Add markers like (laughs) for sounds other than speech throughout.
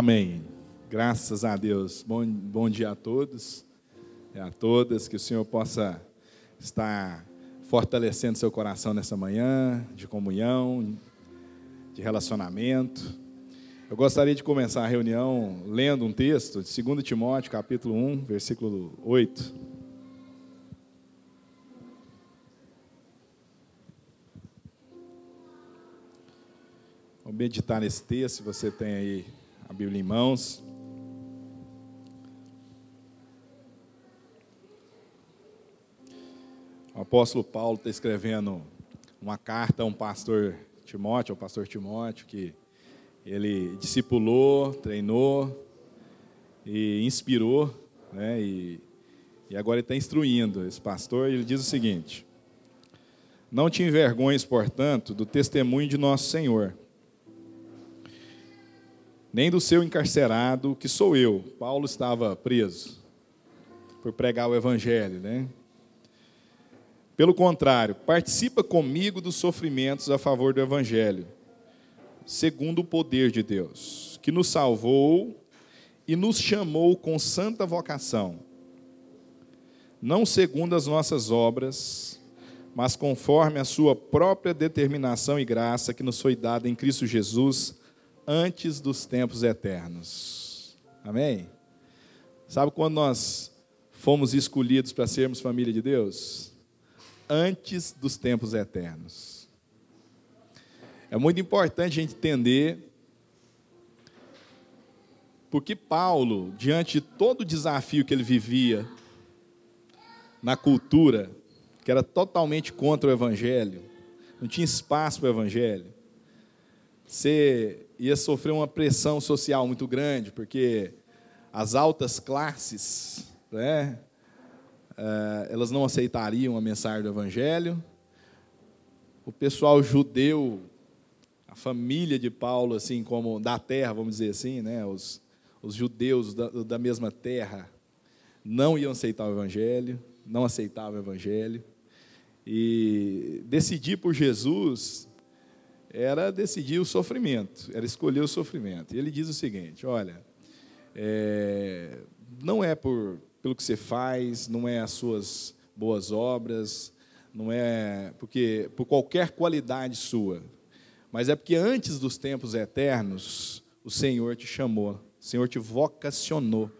Amém. Graças a Deus. Bom, bom dia a todos e a todas. Que o Senhor possa estar fortalecendo seu coração nessa manhã, de comunhão, de relacionamento. Eu gostaria de começar a reunião lendo um texto de 2 Timóteo, capítulo 1, versículo 8. Vamos meditar nesse texto, se você tem aí a Bíblia em mãos. O apóstolo Paulo está escrevendo uma carta a um pastor Timóteo, pastor Timóteo, que ele discipulou, treinou e inspirou, né, e, e agora ele está instruindo esse pastor, e ele diz o seguinte: Não te envergonhes, portanto, do testemunho de nosso Senhor nem do seu encarcerado, que sou eu. Paulo estava preso por pregar o evangelho, né? Pelo contrário, participa comigo dos sofrimentos a favor do evangelho, segundo o poder de Deus, que nos salvou e nos chamou com santa vocação, não segundo as nossas obras, mas conforme a sua própria determinação e graça que nos foi dada em Cristo Jesus antes dos tempos eternos. Amém? Sabe quando nós fomos escolhidos para sermos família de Deus? Antes dos tempos eternos. É muito importante a gente entender porque Paulo, diante de todo o desafio que ele vivia na cultura, que era totalmente contra o evangelho, não tinha espaço para o evangelho. Você ia sofrer uma pressão social muito grande, porque as altas classes, né, eh, elas não aceitariam a mensagem do Evangelho. O pessoal judeu, a família de Paulo, assim como da terra, vamos dizer assim, né, os, os judeus da, da mesma terra, não iam aceitar o Evangelho, não aceitavam o Evangelho. E decidir por Jesus era decidir o sofrimento, era escolher o sofrimento. E ele diz o seguinte: olha, é, não é por, pelo que você faz, não é as suas boas obras, não é porque por qualquer qualidade sua, mas é porque antes dos tempos eternos o Senhor te chamou, o Senhor te vocacionou.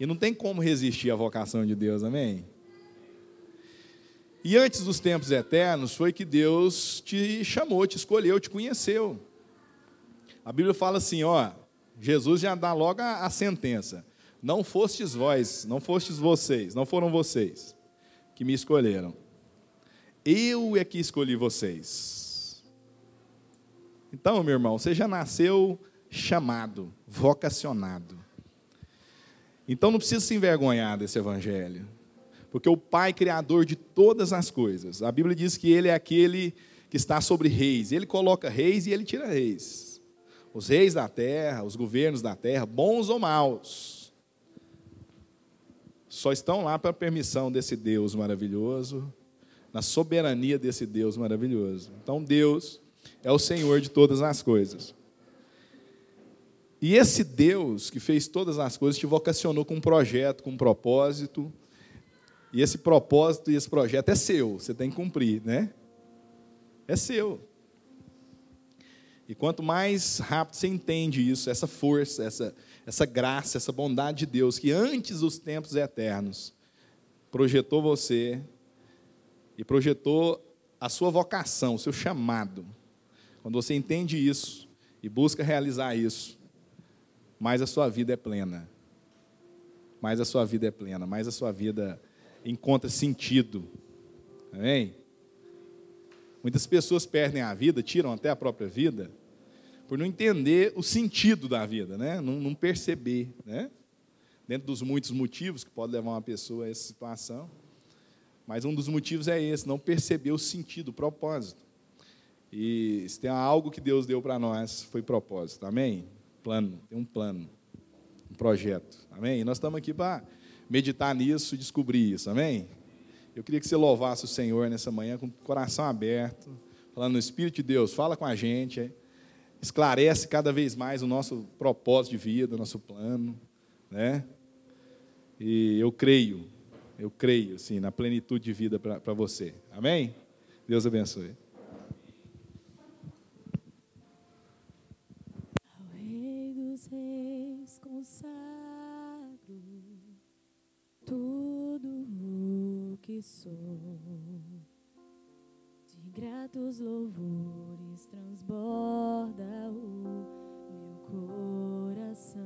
E não tem como resistir à vocação de Deus, amém? E antes dos tempos eternos foi que Deus te chamou, te escolheu, te conheceu. A Bíblia fala assim, ó, Jesus já dá logo a, a sentença. Não fostes vós, não fostes vocês, não foram vocês que me escolheram. Eu é que escolhi vocês. Então, meu irmão, você já nasceu chamado, vocacionado. Então não precisa se envergonhar desse evangelho porque o Pai criador de todas as coisas. A Bíblia diz que ele é aquele que está sobre reis. Ele coloca reis e ele tira reis. Os reis da terra, os governos da terra, bons ou maus, só estão lá para a permissão desse Deus maravilhoso, na soberania desse Deus maravilhoso. Então Deus é o Senhor de todas as coisas. E esse Deus que fez todas as coisas te vocacionou com um projeto, com um propósito, e esse propósito e esse projeto é seu, você tem que cumprir, né? É seu. E quanto mais rápido você entende isso, essa força, essa, essa graça, essa bondade de Deus, que antes dos tempos eternos projetou você e projetou a sua vocação, o seu chamado. Quando você entende isso e busca realizar isso, mais a sua vida é plena. Mais a sua vida é plena, mais a sua vida encontra sentido. Amém? Muitas pessoas perdem a vida, tiram até a própria vida, por não entender o sentido da vida, né? não, não perceber. Né? Dentro dos muitos motivos que pode levar uma pessoa a essa situação, mas um dos motivos é esse, não perceber o sentido, o propósito. E se tem algo que Deus deu para nós, foi propósito, amém? Plano, tem um plano, um projeto, amém? E nós estamos aqui para meditar nisso e descobrir isso, amém? Eu queria que você louvasse o Senhor nessa manhã com o coração aberto, falando no Espírito de Deus, fala com a gente, esclarece cada vez mais o nosso propósito de vida, o nosso plano, né? E eu creio, eu creio, assim, na plenitude de vida para você. Amém? Deus abençoe. Sou. De gratos louvores transborda o meu coração.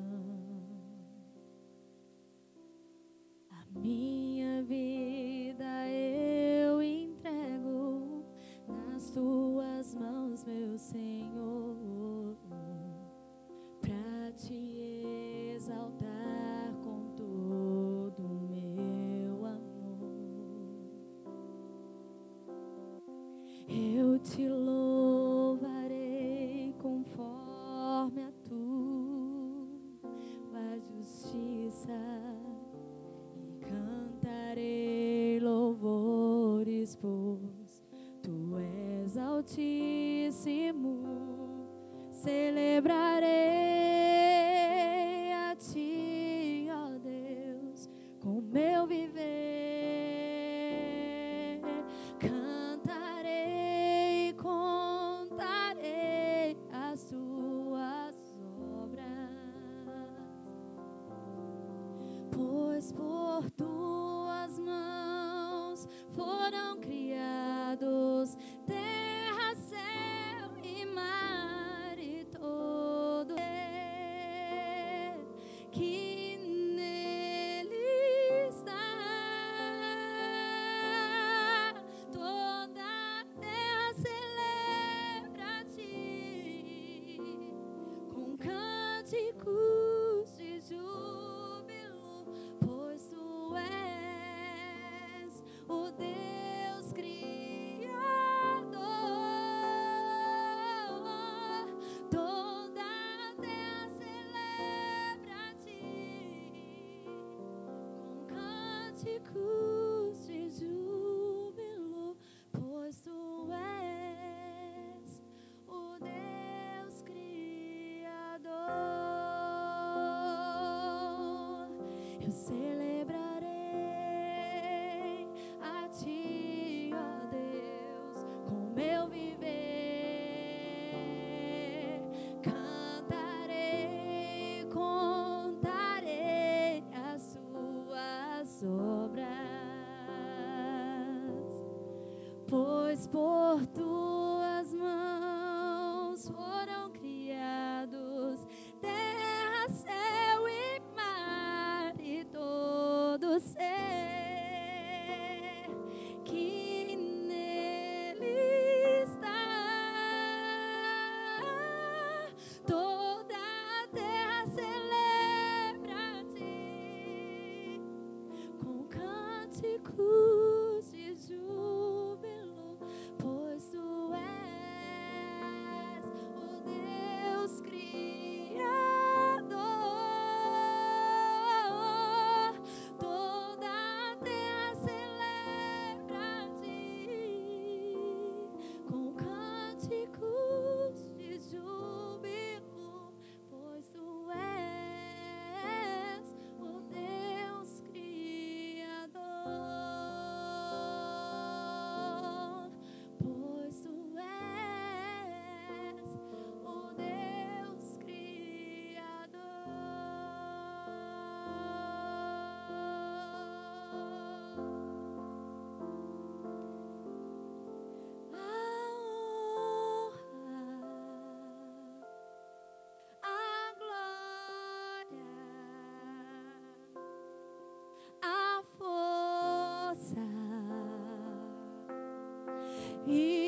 A minha vida eu entrego nas tuas mãos, meu Senhor, para te te louvarei conforme a tua justiça e cantarei louvores, pois tu és altíssimo. Celebrarei cânticos de júbilo, pois tu és o Deus Criador. Eu celebrarei pois e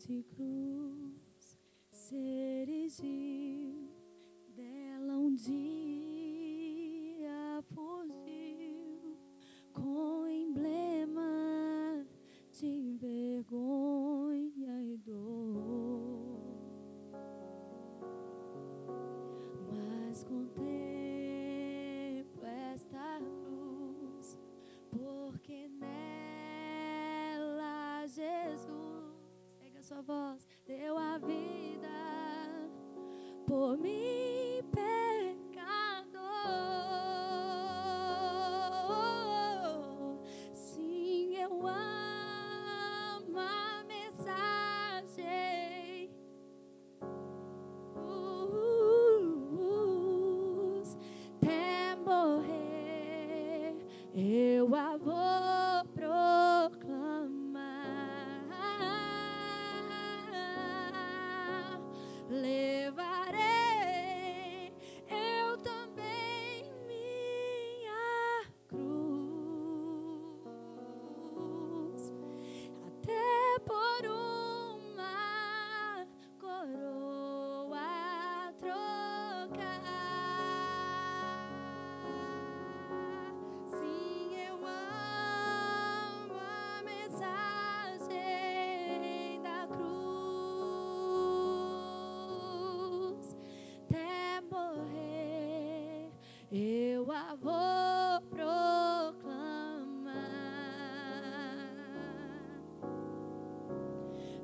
Rude cruz se erigiu, voz, deu a vida por mim,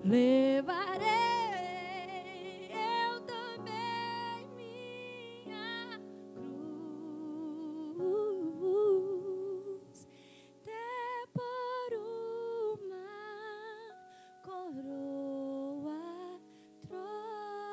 Levarei eu também minha cruz, até por uma coroa trocar.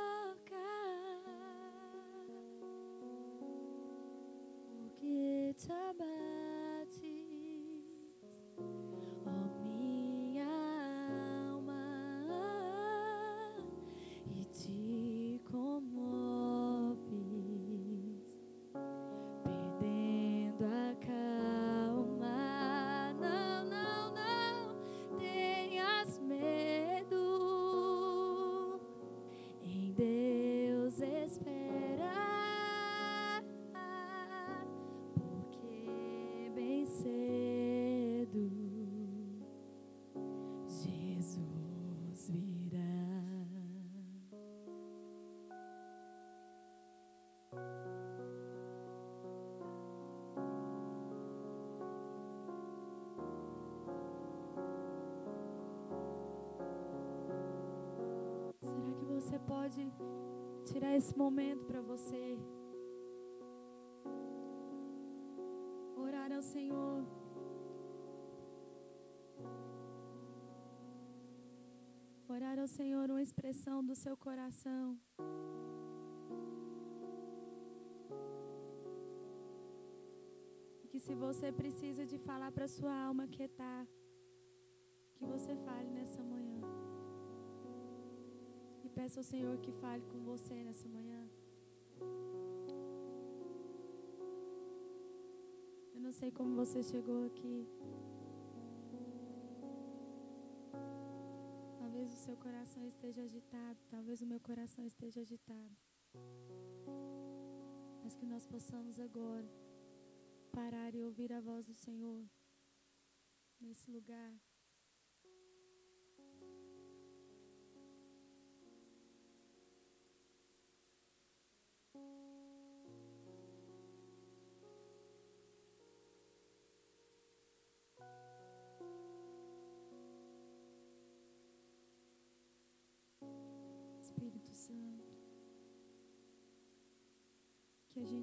Pode tirar esse momento para você? Orar ao Senhor. Orar ao Senhor uma expressão do seu coração. Que se você precisa de falar para sua alma que peça ao Senhor que fale com você nessa manhã. Eu não sei como você chegou aqui. Talvez o seu coração esteja agitado, talvez o meu coração esteja agitado. Mas que nós possamos agora parar e ouvir a voz do Senhor nesse lugar.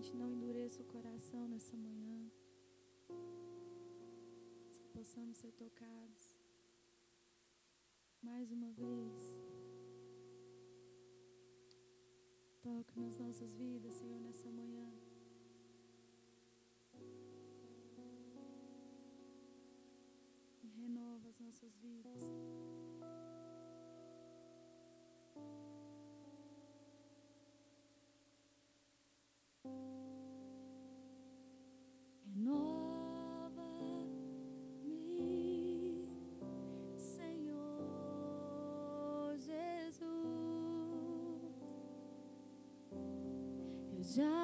Gente não endureça o coração nessa manhã, que possamos ser tocados mais uma vez. Toca nas nossas vidas, Senhor, nessa manhã. E renova as nossas vidas. Eu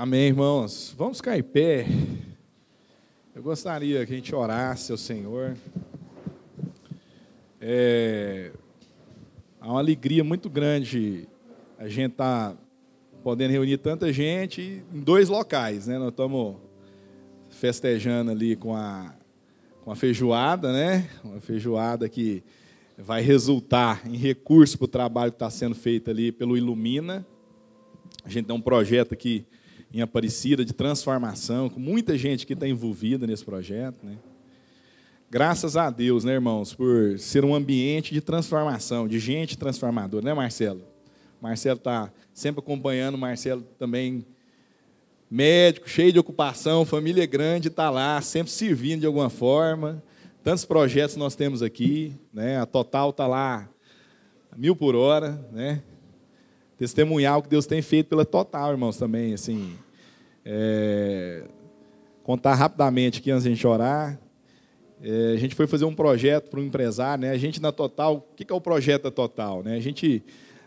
Amém, irmãos. Vamos ficar em pé. Eu gostaria que a gente orasse ao Senhor. É, uma alegria muito grande a gente estar podendo reunir tanta gente em dois locais, né? Nós estamos festejando ali com a, com a feijoada, né? Uma feijoada que vai resultar em recurso para o trabalho que está sendo feito ali pelo Ilumina. A gente tem um projeto aqui em Aparecida, de transformação, com muita gente que está envolvida nesse projeto. Né? Graças a Deus, né, irmãos, por ser um ambiente de transformação, de gente transformadora, né, Marcelo? Marcelo está sempre acompanhando, Marcelo também médico, cheio de ocupação, família grande, está lá, sempre servindo de alguma forma. Tantos projetos nós temos aqui, né? a Total está lá mil por hora, né? Testemunhar o que Deus tem feito pela Total, irmãos, também, assim. É... Contar rapidamente aqui antes de a gente orar. É, a gente foi fazer um projeto para um empresário, né? A gente na Total, o que é o projeto da Total, né? A gente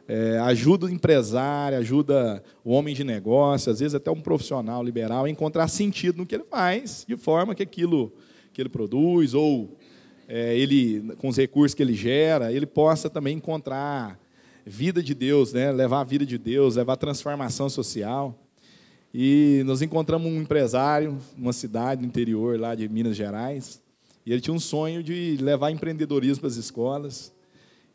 é, ajuda o empresário, ajuda o homem de negócio, às vezes até um profissional liberal, a encontrar sentido no que ele faz, de forma que aquilo que ele produz ou é, ele com os recursos que ele gera, ele possa também encontrar vida de Deus, né? levar a vida de Deus, levar a transformação social. E nós encontramos um empresário, numa cidade no interior lá de Minas Gerais, e ele tinha um sonho de levar empreendedorismo para as escolas.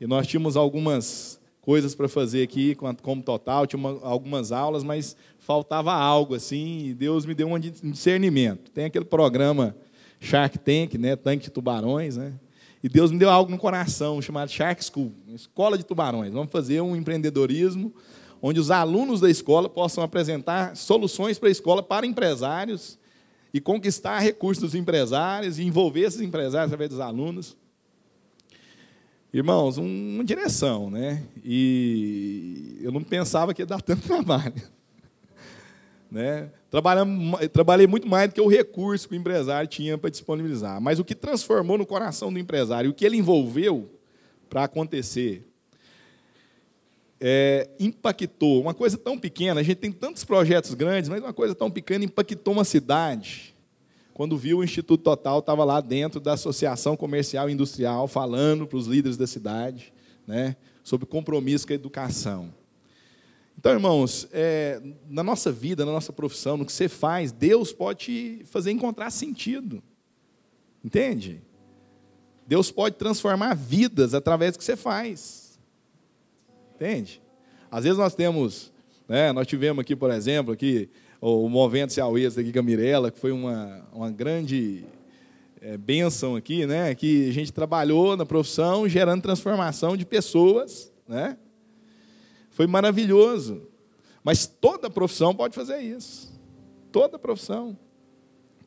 E nós tínhamos algumas coisas para fazer aqui, como total, tinha uma, algumas aulas, mas faltava algo assim, e Deus me deu um discernimento. Tem aquele programa Shark Tank, né, tanque de tubarões, né? E Deus me deu algo no coração chamado Shark School, escola de tubarões. Vamos fazer um empreendedorismo onde os alunos da escola possam apresentar soluções para a escola para empresários e conquistar recursos dos empresários e envolver esses empresários através dos alunos. Irmãos, uma direção, né? E eu não pensava que ia dar tanto (laughs) trabalho. Né? Trabalhei muito mais do que o recurso que o empresário tinha para disponibilizar. Mas o que transformou no coração do empresário, o que ele envolveu para acontecer, é, impactou. Uma coisa tão pequena, a gente tem tantos projetos grandes, mas uma coisa tão pequena impactou uma cidade. Quando viu o Instituto Total, estava lá dentro da Associação Comercial e Industrial, falando para os líderes da cidade né, sobre compromisso com a educação. Então, irmãos, é, na nossa vida, na nossa profissão, no que você faz, Deus pode te fazer encontrar sentido. Entende? Deus pode transformar vidas através do que você faz. Entende? Às vezes nós temos, né, nós tivemos aqui, por exemplo, aqui, o Movimento Ceauês aqui com a Mirella, que foi uma, uma grande é, bênção aqui, né, que a gente trabalhou na profissão gerando transformação de pessoas, né, foi maravilhoso. Mas toda profissão pode fazer isso. Toda profissão.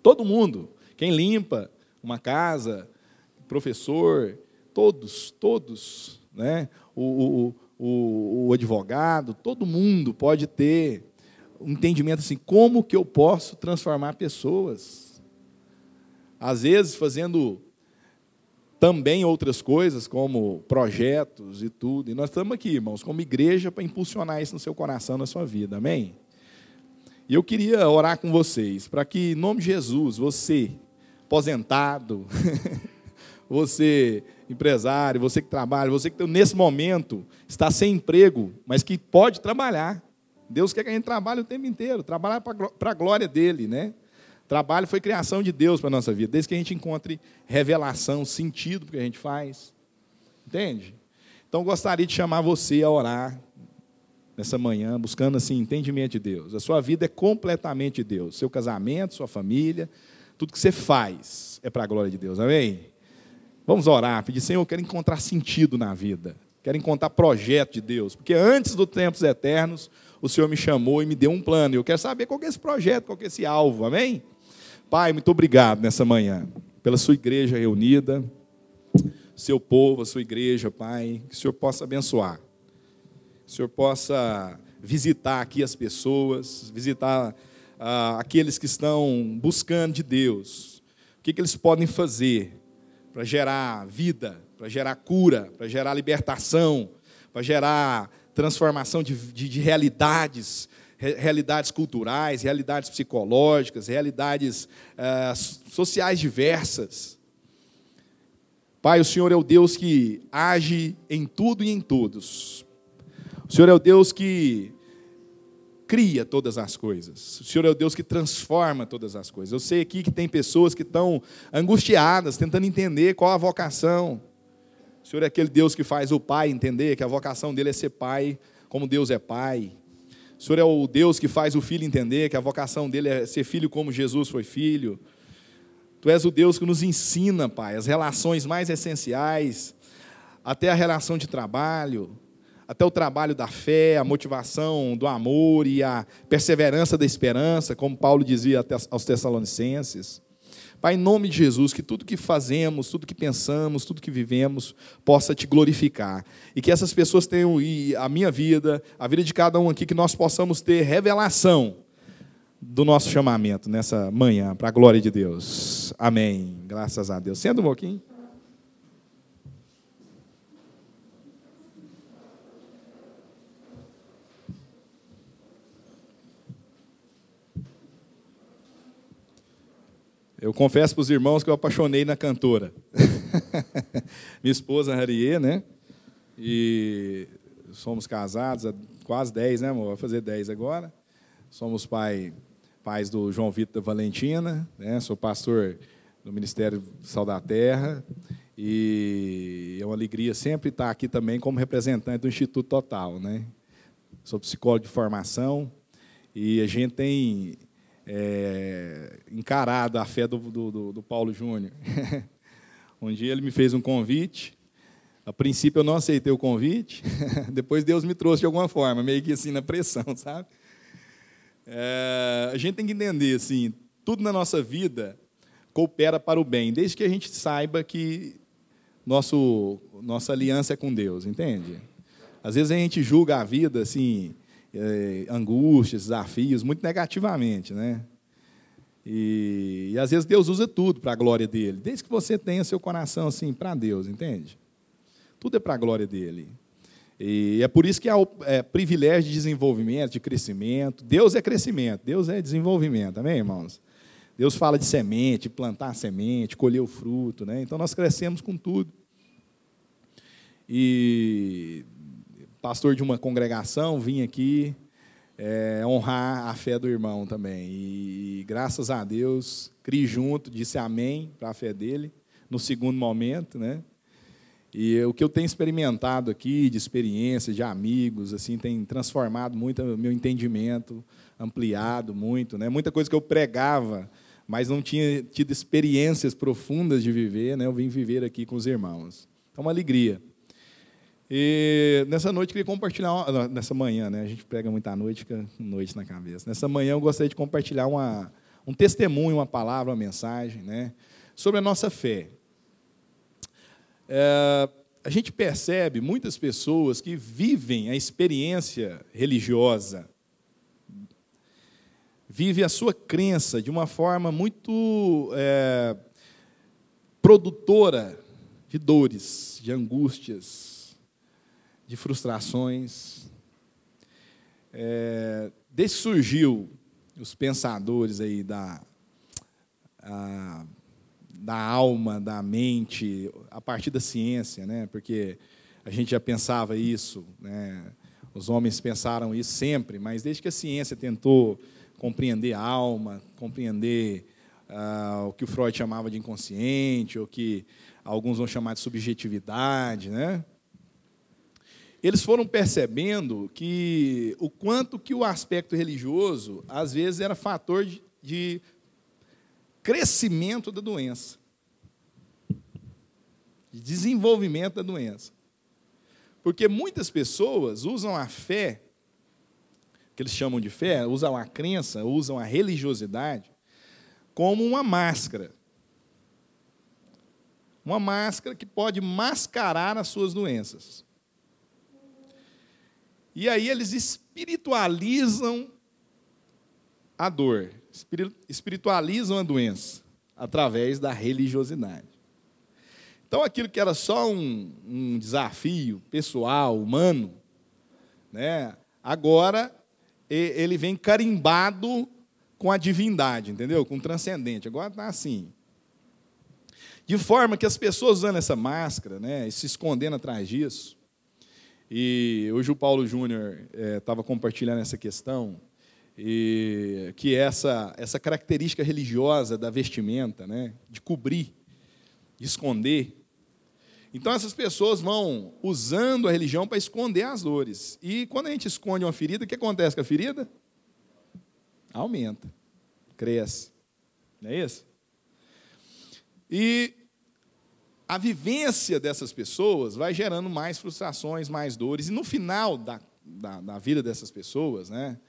Todo mundo. Quem limpa uma casa, professor, todos, todos. Né? O, o, o, o advogado, todo mundo pode ter um entendimento assim, como que eu posso transformar pessoas? Às vezes fazendo também outras coisas, como projetos e tudo. E nós estamos aqui, irmãos, como igreja, para impulsionar isso no seu coração, na sua vida. Amém? E eu queria orar com vocês, para que, em nome de Jesus, você, aposentado, (laughs) você, empresário, você que trabalha, você que nesse momento está sem emprego, mas que pode trabalhar. Deus quer que a gente trabalhe o tempo inteiro, trabalhar para a glória dele, né? Trabalho foi criação de Deus para a nossa vida, desde que a gente encontre revelação, sentido para o que a gente faz. Entende? Então, gostaria de chamar você a orar nessa manhã, buscando assim entendimento de Deus. A sua vida é completamente de Deus. Seu casamento, sua família, tudo que você faz é para a glória de Deus. Amém? Vamos orar, pedir, Senhor, eu quero encontrar sentido na vida. Quero encontrar projeto de Deus. Porque antes dos tempos eternos, o Senhor me chamou e me deu um plano. Eu quero saber qual é esse projeto, qual é esse alvo. Amém? Pai, muito obrigado nessa manhã, pela sua igreja reunida, seu povo, a sua igreja, Pai, que o Senhor possa abençoar, que o Senhor possa visitar aqui as pessoas, visitar ah, aqueles que estão buscando de Deus, o que, que eles podem fazer para gerar vida, para gerar cura, para gerar libertação, para gerar transformação de, de, de realidades, realidades culturais, realidades psicológicas, realidades uh, sociais diversas. Pai, o Senhor é o Deus que age em tudo e em todos. O Senhor é o Deus que cria todas as coisas. O Senhor é o Deus que transforma todas as coisas. Eu sei aqui que tem pessoas que estão angustiadas, tentando entender qual a vocação. O Senhor é aquele Deus que faz o pai entender que a vocação dele é ser pai, como Deus é pai. O Senhor é o Deus que faz o filho entender que a vocação dele é ser filho como Jesus foi filho. Tu és o Deus que nos ensina, Pai, as relações mais essenciais, até a relação de trabalho, até o trabalho da fé, a motivação do amor e a perseverança da esperança, como Paulo dizia aos Tessalonicenses. Pai, em nome de Jesus, que tudo que fazemos, tudo que pensamos, tudo que vivemos possa te glorificar. E que essas pessoas tenham, e a minha vida, a vida de cada um aqui, que nós possamos ter revelação do nosso chamamento nessa manhã, para a glória de Deus. Amém. Graças a Deus. Senta um pouquinho. Eu confesso para os irmãos que eu apaixonei na cantora. (laughs) Minha esposa, Harriet, né? E somos casados há quase 10, né, amor? Vai fazer 10 agora. Somos pai, pais do João Vitor da Valentina, né? Sou pastor do Ministério Sal da Terra. E é uma alegria sempre estar aqui também como representante do Instituto Total, né? Sou psicólogo de formação e a gente tem é, encarado a fé do, do, do Paulo Júnior. (laughs) um dia ele me fez um convite. A princípio eu não aceitei o convite, (laughs) depois Deus me trouxe de alguma forma, meio que assim na pressão, (laughs) sabe? É, a gente tem que entender assim, tudo na nossa vida coopera para o bem, desde que a gente saiba que nosso, nossa aliança é com Deus, entende? Às vezes a gente julga a vida assim, é, angústias, desafios, muito negativamente, né? E, e, às vezes Deus usa tudo para a glória dele, desde que você tenha seu coração assim para Deus, entende? Tudo é para a glória dele. E é por isso que é, privilégio de desenvolvimento, de crescimento. Deus é crescimento, Deus é desenvolvimento, amém, irmãos? Deus fala de semente, plantar semente, colher o fruto, né? Então nós crescemos com tudo. E pastor de uma congregação, vim aqui é, honrar a fé do irmão também. E, graças a Deus, criei junto, disse amém para a fé dele, no segundo momento, né? E o que eu tenho experimentado aqui, de experiência, de amigos, assim, tem transformado muito o meu entendimento, ampliado muito, né? Muita coisa que eu pregava, mas não tinha tido experiências profundas de viver, né? Eu vim viver aqui com os irmãos. É uma alegria. E nessa noite eu queria compartilhar, nessa manhã, né? A gente prega muita noite, fica noite na cabeça. Nessa manhã eu gostaria de compartilhar uma, um testemunho, uma palavra, uma mensagem, né? Sobre a nossa fé. É, a gente percebe muitas pessoas que vivem a experiência religiosa, vivem a sua crença de uma forma muito é, produtora de dores, de angústias, de frustrações. É, desde que surgiu os pensadores aí da, a, da alma, da mente, a partir da ciência, né? porque a gente já pensava isso, né? os homens pensaram isso sempre, mas desde que a ciência tentou compreender a alma, compreender ah, o que o Freud chamava de inconsciente, ou que alguns vão chamar de subjetividade, né? Eles foram percebendo que o quanto que o aspecto religioso às vezes era fator de, de crescimento da doença, de desenvolvimento da doença. Porque muitas pessoas usam a fé, que eles chamam de fé, usam a crença, usam a religiosidade, como uma máscara. Uma máscara que pode mascarar as suas doenças. E aí eles espiritualizam a dor, espiritualizam a doença através da religiosidade. Então, aquilo que era só um, um desafio pessoal, humano, né, agora ele vem carimbado com a divindade, entendeu? Com o transcendente. Agora está assim. De forma que as pessoas usando essa máscara, né, e se escondendo atrás disso, e hoje o Paulo Júnior estava é, compartilhando essa questão, e que essa, essa característica religiosa da vestimenta, né, de cobrir, de esconder, Então essas pessoas vão usando a religião para esconder as dores. E quando a gente esconde uma ferida, o que acontece com a ferida? Aumenta, cresce. Não é isso? E a vivência dessas pessoas vai gerando mais frustrações, mais dores. E no final da, da, da vida dessas pessoas, né,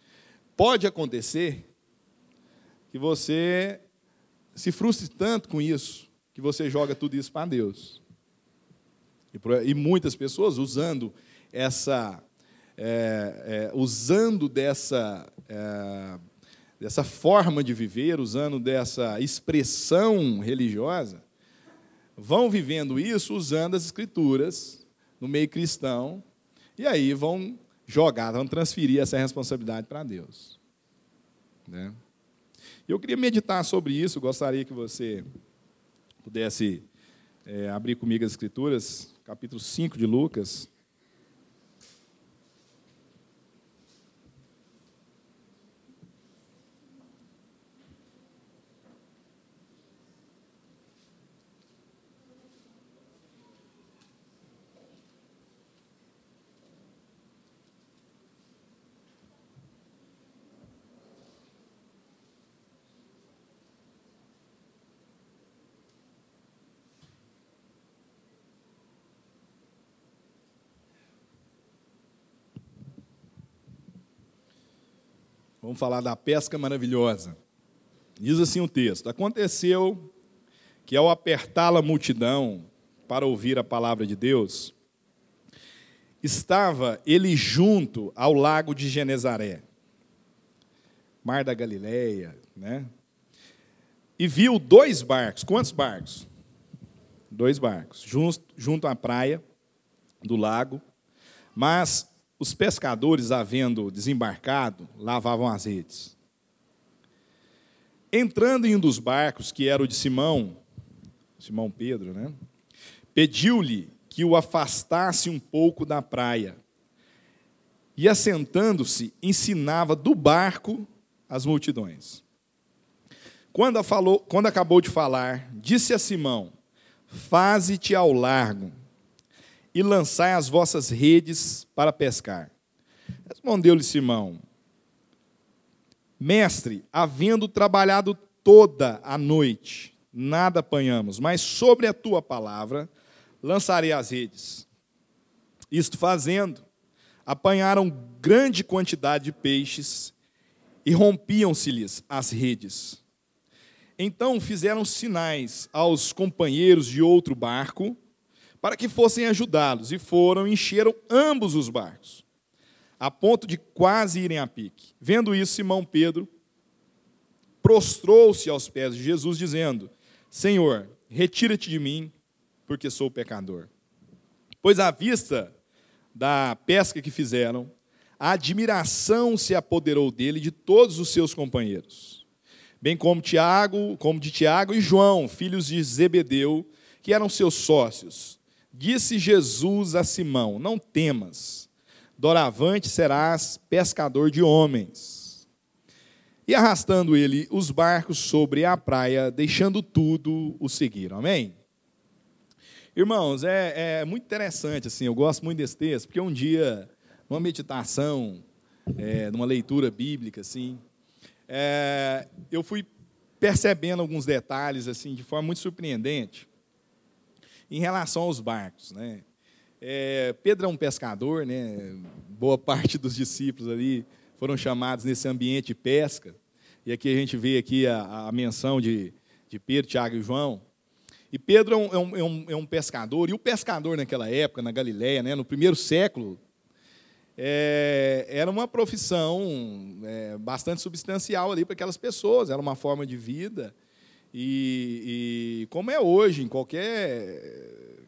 pode acontecer que você se frustre tanto com isso, que você joga tudo isso para Deus. E, muitas pessoas usando essa, é, é, usando dessa, é, dessa forma de viver, usando dessa expressão religiosa, vão vivendo isso usando as escrituras no meio cristão, e aí vão jogar, vão transferir essa responsabilidade para Deus. Né? Eu queria meditar sobre isso, gostaria que você pudesse é, abrir comigo as escrituras, capítulo 5 de Lucas. Vamos falar da pesca maravilhosa. Diz assim o texto: Aconteceu que ao apertá-la a multidão para ouvir a palavra de Deus, estava ele junto ao lago de Genezaré, mar da Galileia, né? E viu dois barcos. Quantos barcos? Dois barcos, junto, junto à praia do lago, mas os pescadores, havendo desembarcado, lavavam as redes. Entrando em um dos barcos, que era o de Simão, Simão Pedro, né? Pediu-lhe que o afastasse um pouco da praia. E assentando-se, ensinava do barco as multidões. Quando, falou, quando acabou de falar, disse a Simão: Faze-te ao largo e lançai as vossas redes para pescar. Respondeu-lhe Simão: Mestre, havendo trabalhado toda a noite, nada apanhamos, mas sobre a tua palavra lançarei as redes. Isto fazendo, apanharam grande quantidade de peixes e rompiam-se-lhes as redes. Então fizeram sinais aos companheiros de outro barco para que fossem ajudá-los, e foram e encheram ambos os barcos, a ponto de quase irem a pique. Vendo isso, Simão Pedro prostrou-se aos pés de Jesus, dizendo: Senhor, retira-te de mim, porque sou pecador. Pois à vista da pesca que fizeram, a admiração se apoderou dele de todos os seus companheiros, bem como Tiago, como de Tiago e João, filhos de Zebedeu, que eram seus sócios. Disse Jesus a Simão: Não temas, doravante serás pescador de homens. E arrastando ele os barcos sobre a praia, deixando tudo, o seguiram. Amém? Irmãos, é, é muito interessante, assim, eu gosto muito desse texto, porque um dia, numa meditação, é, numa leitura bíblica, assim, é, eu fui percebendo alguns detalhes, assim, de forma muito surpreendente em relação aos barcos. Né? É, Pedro é um pescador, né? boa (laughs) parte dos discípulos ali foram chamados nesse ambiente de pesca. E aqui a gente vê aqui a, a menção de, de Pedro, Tiago e João. E Pedro é um, é, um, é um, pescador, e o pescador naquela época, na Galiléia, né, no primeiro século, é, era uma profissão é, bastante substancial ali para aquelas pessoas, era uma forma de vida. E, e, como é hoje, em qualquer,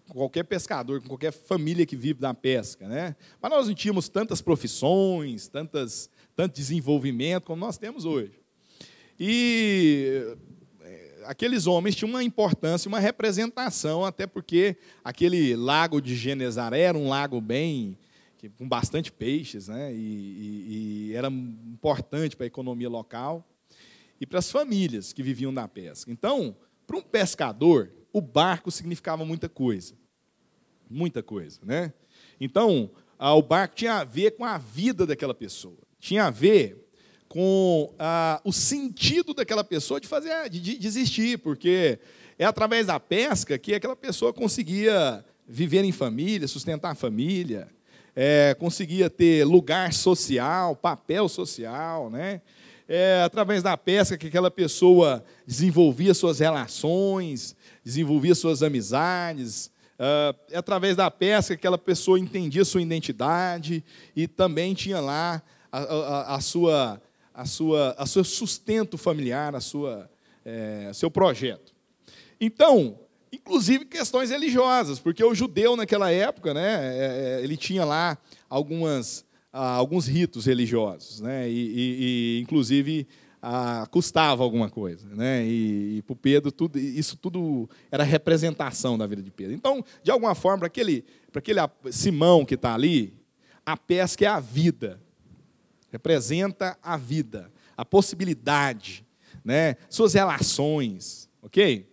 qualquer pescador, com qualquer família que vive da pesca. Né? Mas nós não tínhamos tantas profissões, tantas, tanto desenvolvimento como nós temos hoje. E eh, aqueles homens tinham uma importância, uma representação, até porque aquele lago de Genezaré era um lago bem com bastante peixes, né? e, e, e era importante para a economia local e para as famílias que viviam da pesca. Então, para um pescador, o barco significava muita coisa. Muita coisa, né? Então, o barco tinha a ver com a vida daquela pessoa. Tinha a ver com ah, o sentido daquela pessoa de fazer, de, de desistir, porque é através da pesca que aquela pessoa conseguia viver em família, sustentar a família, é, conseguia ter lugar social, papel social, né? É através da pesca que aquela pessoa desenvolvia suas relações, desenvolvia suas amizades. É através da pesca que aquela pessoa entendia sua identidade e também tinha lá a, a, a sua, a sua, a seu sustento familiar, a sua, é, seu projeto. Então, inclusive questões religiosas, porque o judeu naquela época, né, é, é, ele tinha lá algumas, alguns ritos religiosos, né, e, e, e inclusive custava alguma coisa, né, e, e para o Pedro tudo, isso tudo era representação da vida de Pedro. Então, de alguma forma, para aquele, para aquele Simão que está ali, a pesca é a vida, representa a vida, a possibilidade, né, suas relações, ok?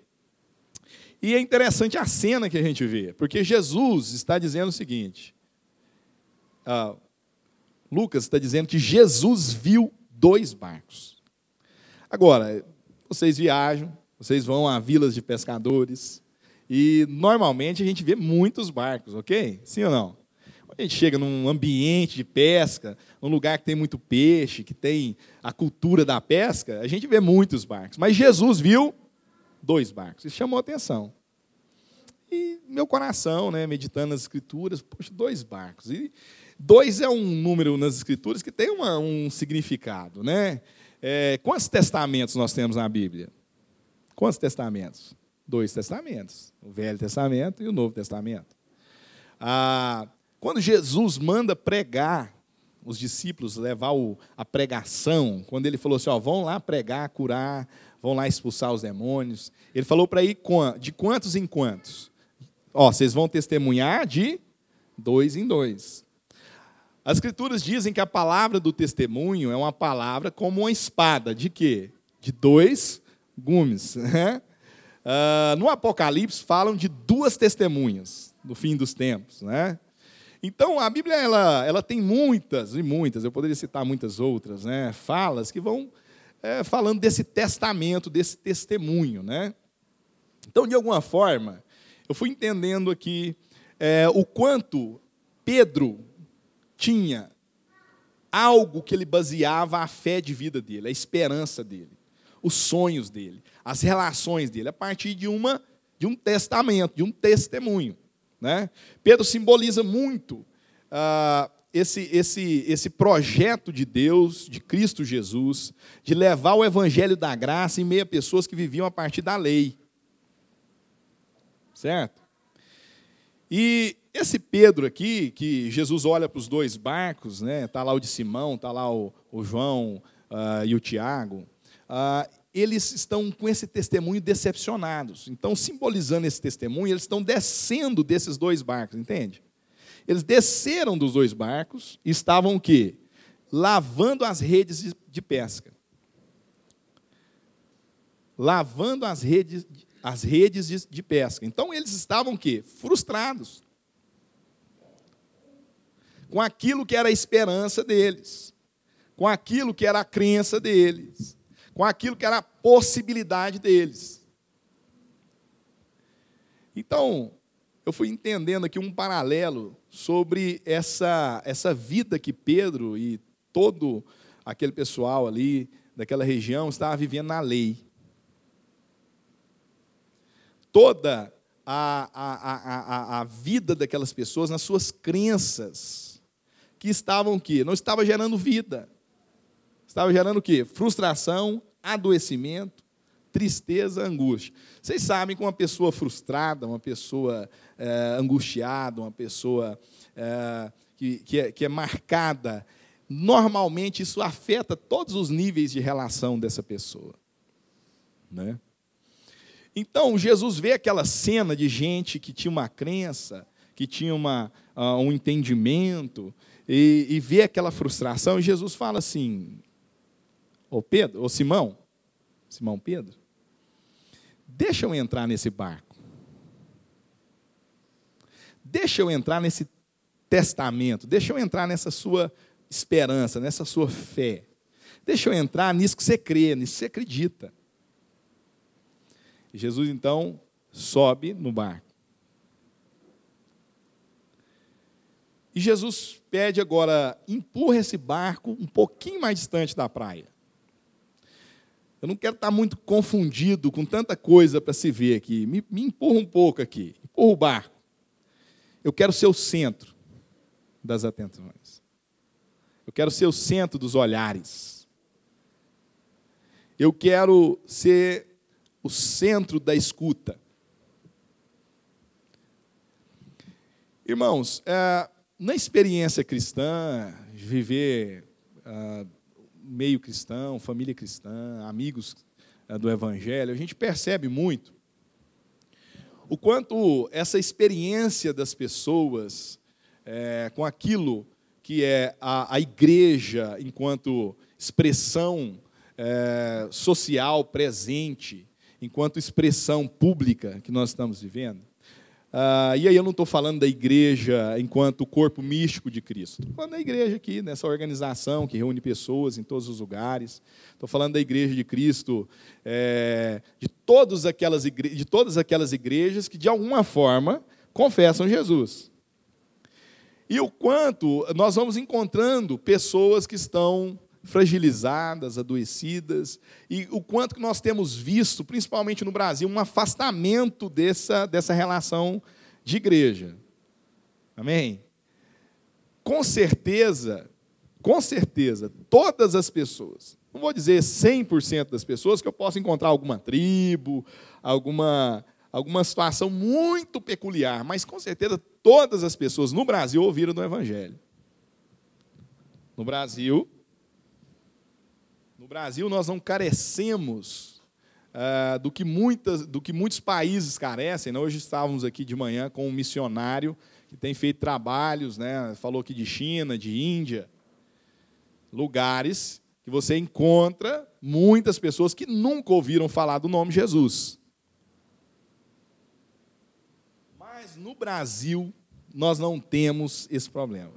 E é interessante a cena que a gente vê, porque Jesus está dizendo o seguinte: ah, Lucas está dizendo que Jesus viu dois barcos. Agora, vocês viajam, vocês vão a vilas de pescadores, e normalmente a gente vê muitos barcos, ok? Sim ou não? A gente chega num ambiente de pesca, num lugar que tem muito peixe, que tem a cultura da pesca, a gente vê muitos barcos. Mas Jesus viu dois barcos. Isso chamou atenção. E meu coração, né, meditando nas escrituras, poxa, dois barcos. E dois é um número nas escrituras que tem uma, um significado, né? É, quantos testamentos nós temos na Bíblia? Quantos testamentos? Dois testamentos, o Velho Testamento e o Novo Testamento. Ah, quando Jesus manda pregar os discípulos levar o, a pregação, quando ele falou assim, ó, vão lá pregar, curar, vão lá expulsar os demônios. Ele falou para ir de quantos em quantos? Ó, vocês vão testemunhar de dois em dois. As escrituras dizem que a palavra do testemunho é uma palavra como uma espada. De quê? De dois gumes. (laughs) Né? Uh, no Apocalipse falam de duas testemunhas no fim dos tempos. Né? Então a Bíblia ela, ela tem muitas e muitas, eu poderia citar muitas outras, né? falas que vão é, falando desse testamento, desse testemunho. Né? Então, de alguma forma, eu fui entendendo aqui é, o quanto Pedro tinha algo que ele baseava a fé de vida dele, a esperança dele, os sonhos dele, as relações dele, a partir de uma de um testamento, de um testemunho. Né? Pedro simboliza muito ah, esse, esse, esse projeto de Deus, de Cristo Jesus, de levar o evangelho da graça em meio a pessoas que viviam a partir da lei. Certo? E esse Pedro aqui, que Jesus olha para os dois barcos, né? Está lá o de Simão, está lá o, o João uh, e o Tiago. Uh, eles estão com esse testemunho decepcionados. Então, simbolizando esse testemunho, eles estão descendo desses dois barcos, entende? Eles desceram dos dois barcos e estavam o quê? Lavando as redes de, de pesca. Lavando as redes as redes de, de pesca. Então eles estavam o quê? Frustrados. Com aquilo que era a esperança deles, com aquilo que era a crença deles, com aquilo que era a possibilidade deles. Então, eu fui entendendo aqui um paralelo sobre essa, essa vida que Pedro e todo aquele pessoal ali daquela região estava vivendo na lei toda a, a, a, a, vida daquelas pessoas nas suas crenças, que estavam o quê? Não estava gerando vida. Estava gerando o quê? Frustração, adoecimento, tristeza, angústia. Vocês sabem que uma pessoa frustrada, uma pessoa é, angustiada, uma pessoa é, que, que, é, que é marcada, normalmente isso afeta todos os níveis de relação dessa pessoa. Né? Então, Jesus vê aquela cena de gente que tinha uma crença, que tinha uma, uh, um entendimento, e, e, vê aquela frustração, e Jesus fala assim: Ô Pedro, ô Simão, Simão Pedro, deixa eu entrar nesse barco. deixa eu entrar nesse testamento, deixa eu entrar nessa sua esperança, nessa sua fé. Deixa eu entrar nisso que você crê, nisso que você acredita. Jesus então sobe no barco. E Jesus pede agora, empurra esse barco um pouquinho mais distante da praia. Eu não quero estar muito confundido com tanta coisa para se ver aqui. Me, me empurra um pouco aqui. Empurra o barco. Eu quero ser o centro das atenções. Eu quero ser o centro dos olhares. Eu quero ser o centro da escuta. Irmãos, é, na experiência cristã, viver uh, meio cristão, família cristã, amigos uh, do Evangelho, a gente percebe muito o quanto essa experiência das pessoas é, com aquilo que é a, a igreja enquanto expressão é, social presente, enquanto expressão pública que nós estamos vivendo, ah, e aí eu não estou falando da igreja enquanto corpo místico de Cristo. Estou falando da igreja aqui, nessa organização que reúne pessoas em todos os lugares. Estou falando da igreja de Cristo, é, de, todas aquelas igre... de todas aquelas igrejas que, de alguma forma, confessam Jesus. E o quanto nós vamos encontrando pessoas que estão fragilizadas, adoecidas, e o quanto que nós temos visto, principalmente no Brasil, um afastamento dessa, dessa relação de igreja. Amém? Com certeza, com certeza, todas as pessoas, não vou dizer 100% das pessoas, que eu posso encontrar alguma tribo, alguma, alguma situação muito peculiar, mas com certeza todas as pessoas no Brasil ouviram do Evangelho. No Brasil, Brasil, nós não carecemos uh, do, que muitas, do que muitos países carecem. Né? Hoje estávamos aqui de manhã com um missionário que tem feito trabalhos, né? falou aqui de China, de Índia, lugares que você encontra muitas pessoas que nunca ouviram falar do nome Jesus. Mas no Brasil, nós não temos esse problema.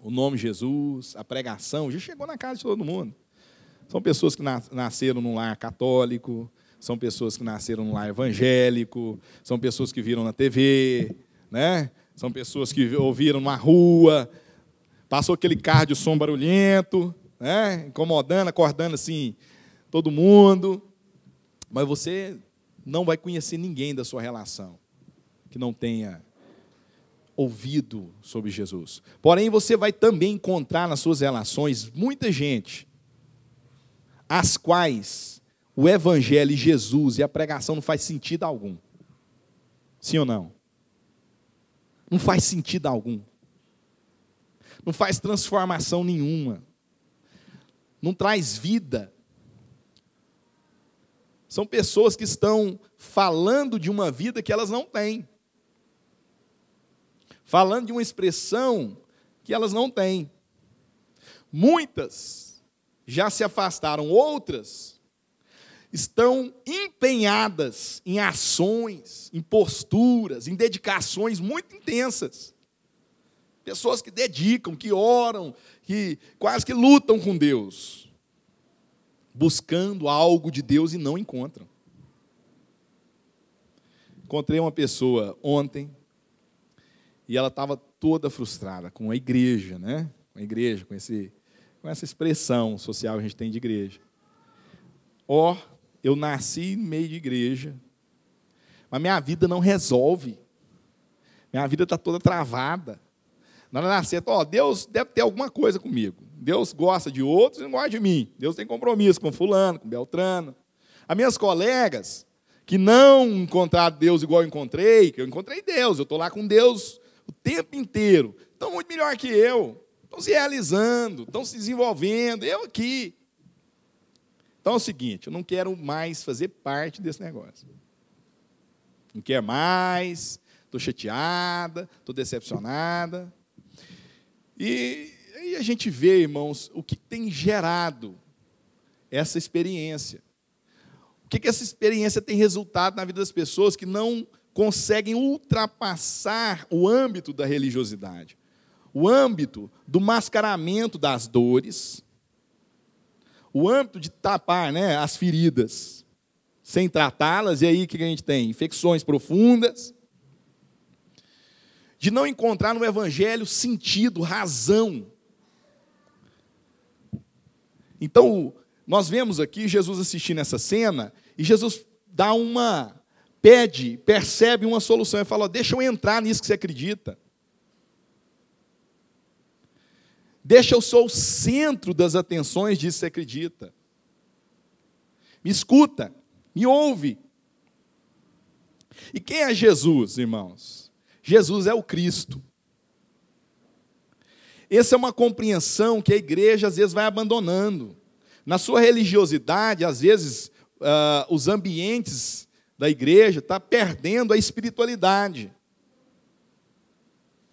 O nome Jesus, a pregação, já chegou na casa de todo mundo. São pessoas que nasceram num lar católico, são pessoas que nasceram num lar evangélico, são pessoas que viram na TV, né? são pessoas que ouviram na rua, passou aquele carro de som barulhento, né? incomodando, acordando assim todo mundo. Mas você não vai conhecer ninguém da sua relação que não tenha ouvido sobre Jesus. Porém, você vai também encontrar nas suas relações muita gente as quais o Evangelho e Jesus e a pregação não faz sentido algum. Sim ou não? Não faz sentido algum. Não faz transformação nenhuma. Não traz vida. São pessoas que estão falando de uma vida que elas não têm. Falando de uma expressão que elas não têm. Muitas já se afastaram, outras estão empenhadas em ações, em posturas, em dedicações muito intensas. Pessoas que dedicam, que oram, que quase que lutam com Deus, buscando algo de Deus e não encontram. Encontrei uma pessoa ontem e ela estava toda frustrada com a igreja, né? Com a igreja, com esse com essa expressão social que a gente tem de igreja. Ó, oh, eu nasci no meio de igreja, mas minha vida não resolve. Minha vida está toda travada. Na hora ó, Deus deve ter alguma coisa comigo. Deus gosta de outros e não gosta de mim. Deus tem compromisso com fulano, com Beltrano. As minhas colegas que não encontraram Deus igual eu encontrei, que eu encontrei Deus, eu estou lá com Deus o tempo inteiro, estão muito melhor que eu estão se realizando, estão se desenvolvendo, eu aqui. Então é o seguinte, eu não quero mais fazer parte desse negócio. Não quero mais, estou chateada, estou decepcionada. E aí a gente vê, irmãos, o que tem gerado essa experiência. O que, que essa experiência tem resultado na vida das pessoas que não conseguem ultrapassar o âmbito da religiosidade, o âmbito do mascaramento das dores, o âmbito de tapar né, as feridas sem tratá-las, e aí o que a gente tem? Infecções profundas, de não encontrar no Evangelho sentido, razão. Então, nós vemos aqui Jesus assistindo essa cena, e Jesus dá uma pede, percebe uma solução e fala: deixa eu entrar nisso que você acredita. Deixa eu ser o centro das atenções disso você acredita. Me escuta, me ouve. E quem é Jesus, irmãos? Jesus é o Cristo. Essa é uma compreensão que a igreja às vezes vai abandonando. Na sua religiosidade, às vezes, uh, os ambientes da igreja está perdendo a espiritualidade.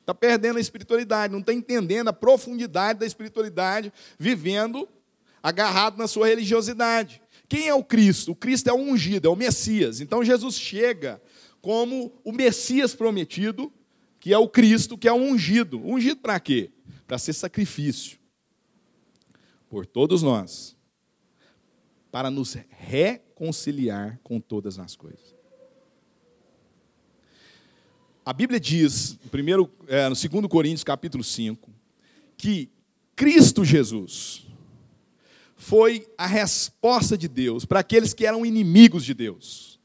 Está perdendo a espiritualidade, não está entendendo a profundidade da espiritualidade, vivendo agarrado na sua religiosidade. Quem é o Cristo? O Cristo é o ungido, é o Messias. Então Jesus chega como o Messias prometido, que é o Cristo, que é o ungido. Ungido para quê? Para ser sacrifício por todos nós, para nos re reconciliar com todas as coisas. A Bíblia diz, primeiro, é, no 2 Coríntios capítulo 5, que Cristo Jesus foi a resposta de Deus para aqueles que eram inimigos de Deus.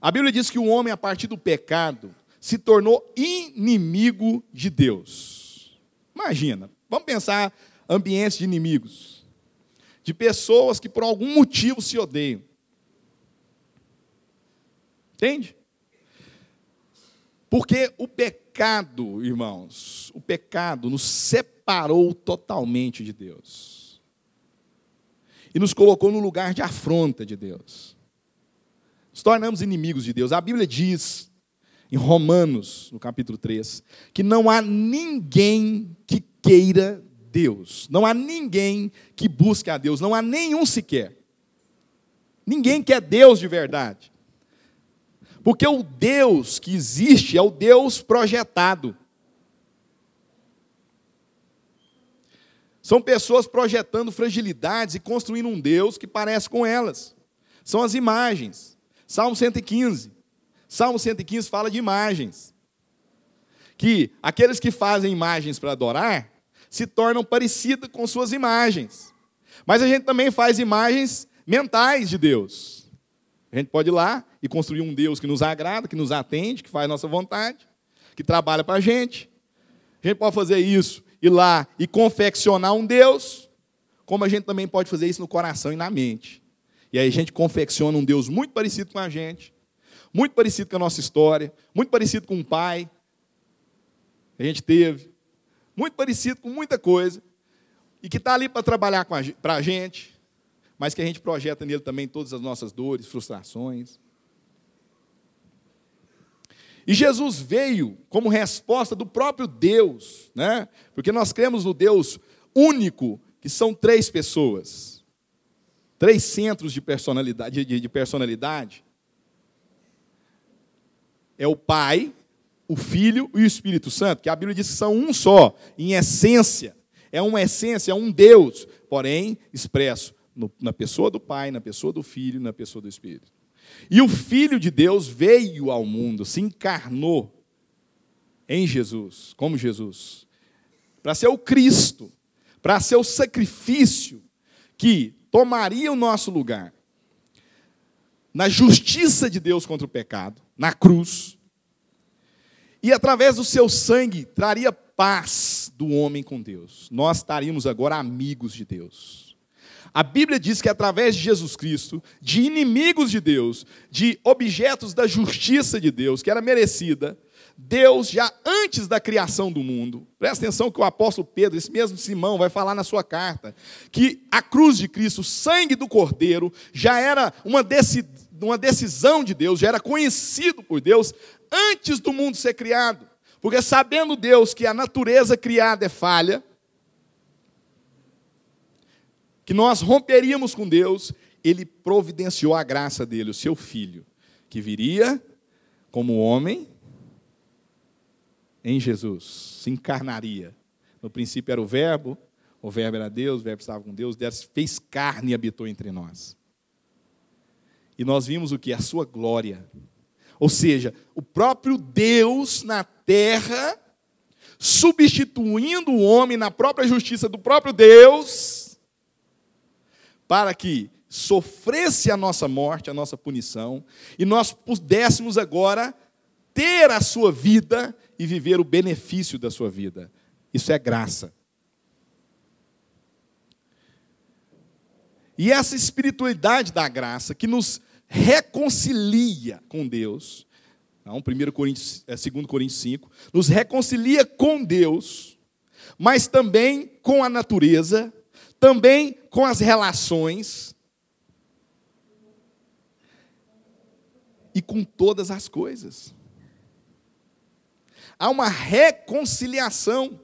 A Bíblia diz que o homem, a partir do pecado, se tornou inimigo de Deus. Imagina, vamos pensar ambientes de inimigos de pessoas que por algum motivo se odeiam. Entende? Porque o pecado, irmãos, o pecado nos separou totalmente de Deus. E nos colocou no lugar de afronta de Deus. Nos tornamos inimigos de Deus. A Bíblia diz, em Romanos, no capítulo 3, que não há ninguém que queira Deus. Não há ninguém que busque a Deus, não há nenhum sequer. Ninguém quer Deus de verdade. Porque o Deus que existe é o Deus projetado. São pessoas projetando fragilidades e construindo um Deus que parece com elas. São as imagens. Salmo 115. Salmo 115 fala de imagens. Que aqueles que fazem imagens para adorar, se tornam parecidas com suas imagens. Mas a gente também faz imagens mentais de Deus. A gente pode ir lá e construir um Deus que nos agrada, que nos atende, que faz nossa vontade, que trabalha para a gente. A gente pode fazer isso, ir lá e confeccionar um Deus, como a gente também pode fazer isso no coração e na mente. E aí a gente confecciona um Deus muito parecido com a gente, muito parecido com a nossa história, muito parecido com um pai que a gente teve, muito parecido com muita coisa, e que está ali para trabalhar para a gente, mas que a gente projeta nele também todas as nossas dores, frustrações. E Jesus veio como resposta do próprio Deus, né? porque nós cremos no Deus único, que são três pessoas, três centros de personalidade. De, de personalidade. É o Pai, o Filho e o Espírito Santo, que a Bíblia diz que são um só, em essência. É uma essência, é um Deus, porém expresso no, na pessoa do Pai, na pessoa do Filho, na pessoa do Espírito. E o Filho de Deus veio ao mundo, se encarnou em Jesus, como Jesus, para ser o Cristo, para ser o sacrifício que tomaria o nosso lugar na justiça de Deus contra o pecado, na cruz, e através do seu sangue traria paz do homem com Deus. Nós estaríamos agora amigos de Deus. A Bíblia diz que através de Jesus Cristo, de inimigos de Deus, de objetos da justiça de Deus, que era merecida, Deus, já antes da criação do mundo, presta atenção que o apóstolo Pedro, esse mesmo Simão, vai falar na sua carta, que a cruz de Cristo, o sangue do Cordeiro, já era uma, decisão de Deus, já era conhecido por Deus antes do mundo ser criado. Porque sabendo Deus que a natureza criada é falha, que nós romperíamos com Deus, ele providenciou a graça dele, o seu filho, que viria como homem em Jesus, se encarnaria. No princípio era o Verbo, o Verbo era Deus, o Verbo estava com Deus, Deus fez carne e habitou entre nós. E nós vimos o que? A sua glória. Ou seja, o próprio Deus na terra, substituindo o homem na própria justiça do próprio Deus, para que sofresse a nossa morte, a nossa punição, e nós pudéssemos agora ter a sua vida e viver o benefício da sua vida. Isso é graça. E essa espiritualidade da graça que nos reconcilia com Deus, não, 1 Coríntios, 2 é, Coríntios 5, nos reconcilia com Deus, mas também com a natureza, também com as relações e com todas as coisas. Há uma reconciliação.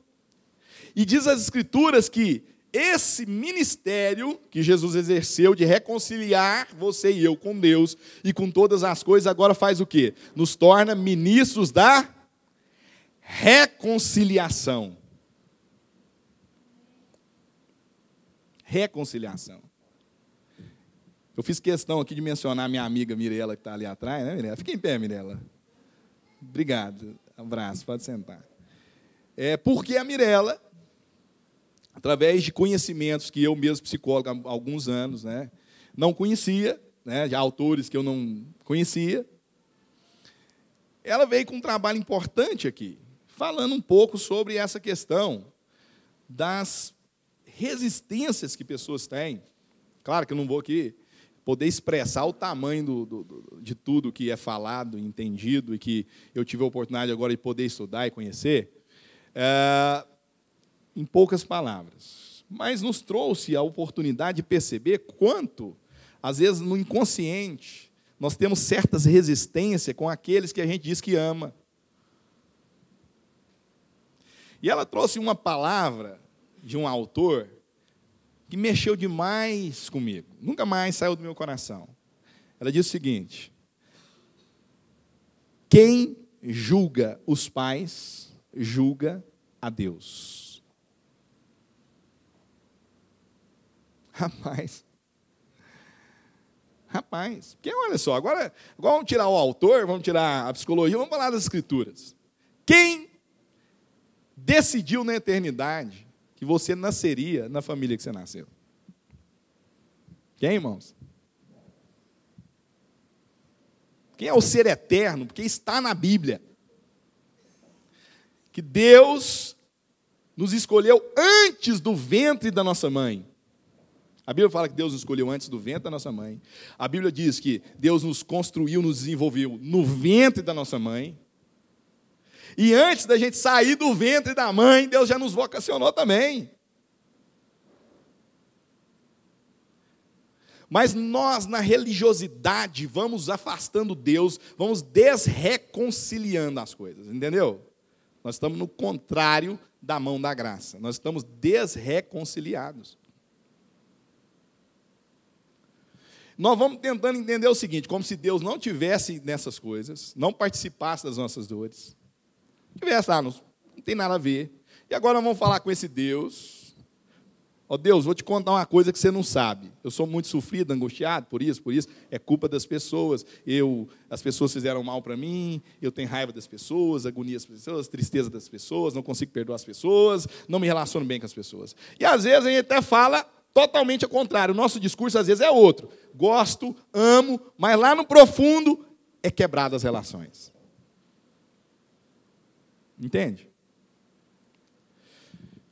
E diz as Escrituras que esse ministério que Jesus exerceu de reconciliar você e eu com Deus e com todas as coisas, agora faz o quê? Nos torna ministros da reconciliação. Reconciliação. Eu fiz questão aqui de mencionar minha amiga Mirela, que está ali atrás, né, Mirela? Fica em pé, Mirela. Obrigado. Abraço, pode sentar. É porque a Mirela através de conhecimentos que eu mesmo, psicólogo há alguns anos, né, não conhecia, né, de autores que eu não conhecia. Ela veio com um trabalho importante aqui, falando um pouco sobre essa questão das resistências que pessoas têm. Claro que eu não vou aqui poder expressar o tamanho do, do, do, de tudo que é falado, entendido e que eu tive a oportunidade agora de poder estudar e conhecer. É, em poucas palavras. Mas nos trouxe a oportunidade de perceber quanto, às vezes, no inconsciente, nós temos certas resistências com aqueles que a gente diz que ama. E ela trouxe uma palavra de um autor que mexeu demais comigo, nunca mais saiu do meu coração. Ela diz o seguinte: Quem julga os pais, julga a Deus. (laughs) Rapaz. Rapaz. Porque olha só, agora, agora vamos tirar o autor, vamos tirar a psicologia, vamos falar das escrituras. Quem decidiu na eternidade que você nasceria na família que você nasceu? Quem, irmãos? Quem é o ser eterno? Porque está na Bíblia. Que Deus nos escolheu antes do ventre da nossa mãe. A Bíblia fala que Deus nos escolheu antes do ventre da nossa mãe. A Bíblia diz que Deus nos construiu, nos desenvolveu no ventre da nossa mãe. E antes da gente sair do ventre da mãe, Deus já nos vocacionou também. Mas nós, na religiosidade, vamos afastando Deus, vamos desreconciliando as coisas, entendeu? Nós estamos no contrário da mão da graça, nós estamos desreconciliados. Nós vamos tentando entender o seguinte: como se Deus não tivesse nessas coisas, não participasse das nossas dores, lá, não, tem nada a ver. E agora vamos falar com esse Deus. Ó oh, Deus, vou te contar uma coisa que você não sabe. Eu sou muito sofrido, angustiado por isso, por isso. É culpa das pessoas. Eu, as pessoas fizeram mal para mim. Eu tenho raiva das pessoas, agonia das pessoas, tristeza das pessoas. Não consigo perdoar as pessoas. Não me relaciono bem com as pessoas. E às vezes a gente até fala totalmente ao contrário. O nosso discurso às vezes é outro. Gosto, amo, mas lá no profundo é quebrado as relações. Entende?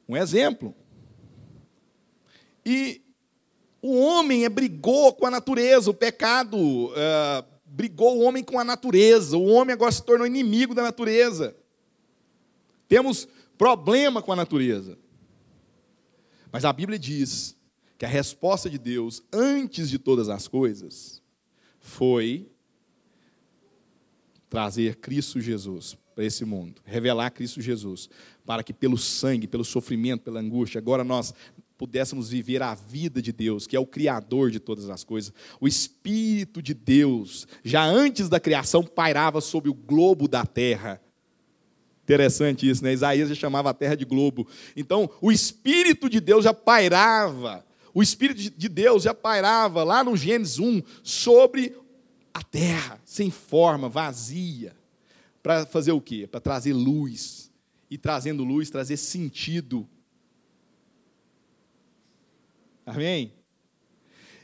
Um exemplo. E o homem é, brigou com a natureza, o pecado uh, brigou o homem com a natureza. O homem agora se tornou inimigo da natureza. Temos problema com a natureza. Mas a Bíblia diz que a resposta de Deus, antes de todas as coisas, foi trazer Cristo Jesus para esse mundo, revelar Cristo Jesus, para que pelo sangue, pelo sofrimento, pela angústia, agora nós pudéssemos viver a vida de Deus, que é o Criador de todas as coisas. O Espírito de Deus, já antes da criação, pairava sobre o globo da terra. Interessante isso, né? Isaías já chamava a terra de globo. Então, o Espírito de Deus já pairava, o Espírito de Deus já pairava lá no Gênesis 1 sobre a terra, sem forma, vazia. Para fazer o quê? Para trazer luz. E trazendo luz, trazer sentido. Amém?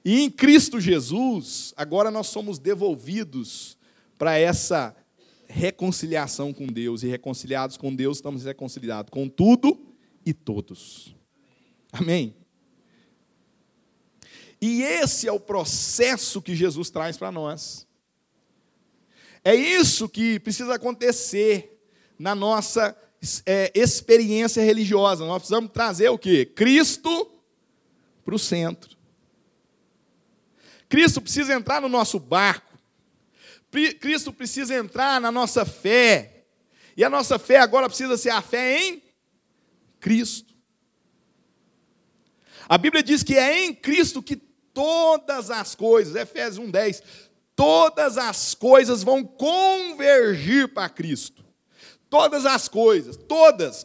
E em Cristo Jesus, agora nós somos devolvidos para essa reconciliação com Deus. E reconciliados com Deus, estamos reconciliados com tudo e todos. Amém? E esse é o processo que Jesus traz para nós. É isso que precisa acontecer na nossa é, experiência religiosa. Nós precisamos trazer o quê? Cristo para o centro. Cristo precisa entrar no nosso barco. Cristo precisa entrar na nossa fé. E a nossa fé agora precisa ser a fé em Cristo. A Bíblia diz que é em Cristo que todas as coisas, Efésios 1:10, todas as coisas vão convergir para Cristo. Todas as coisas, todas,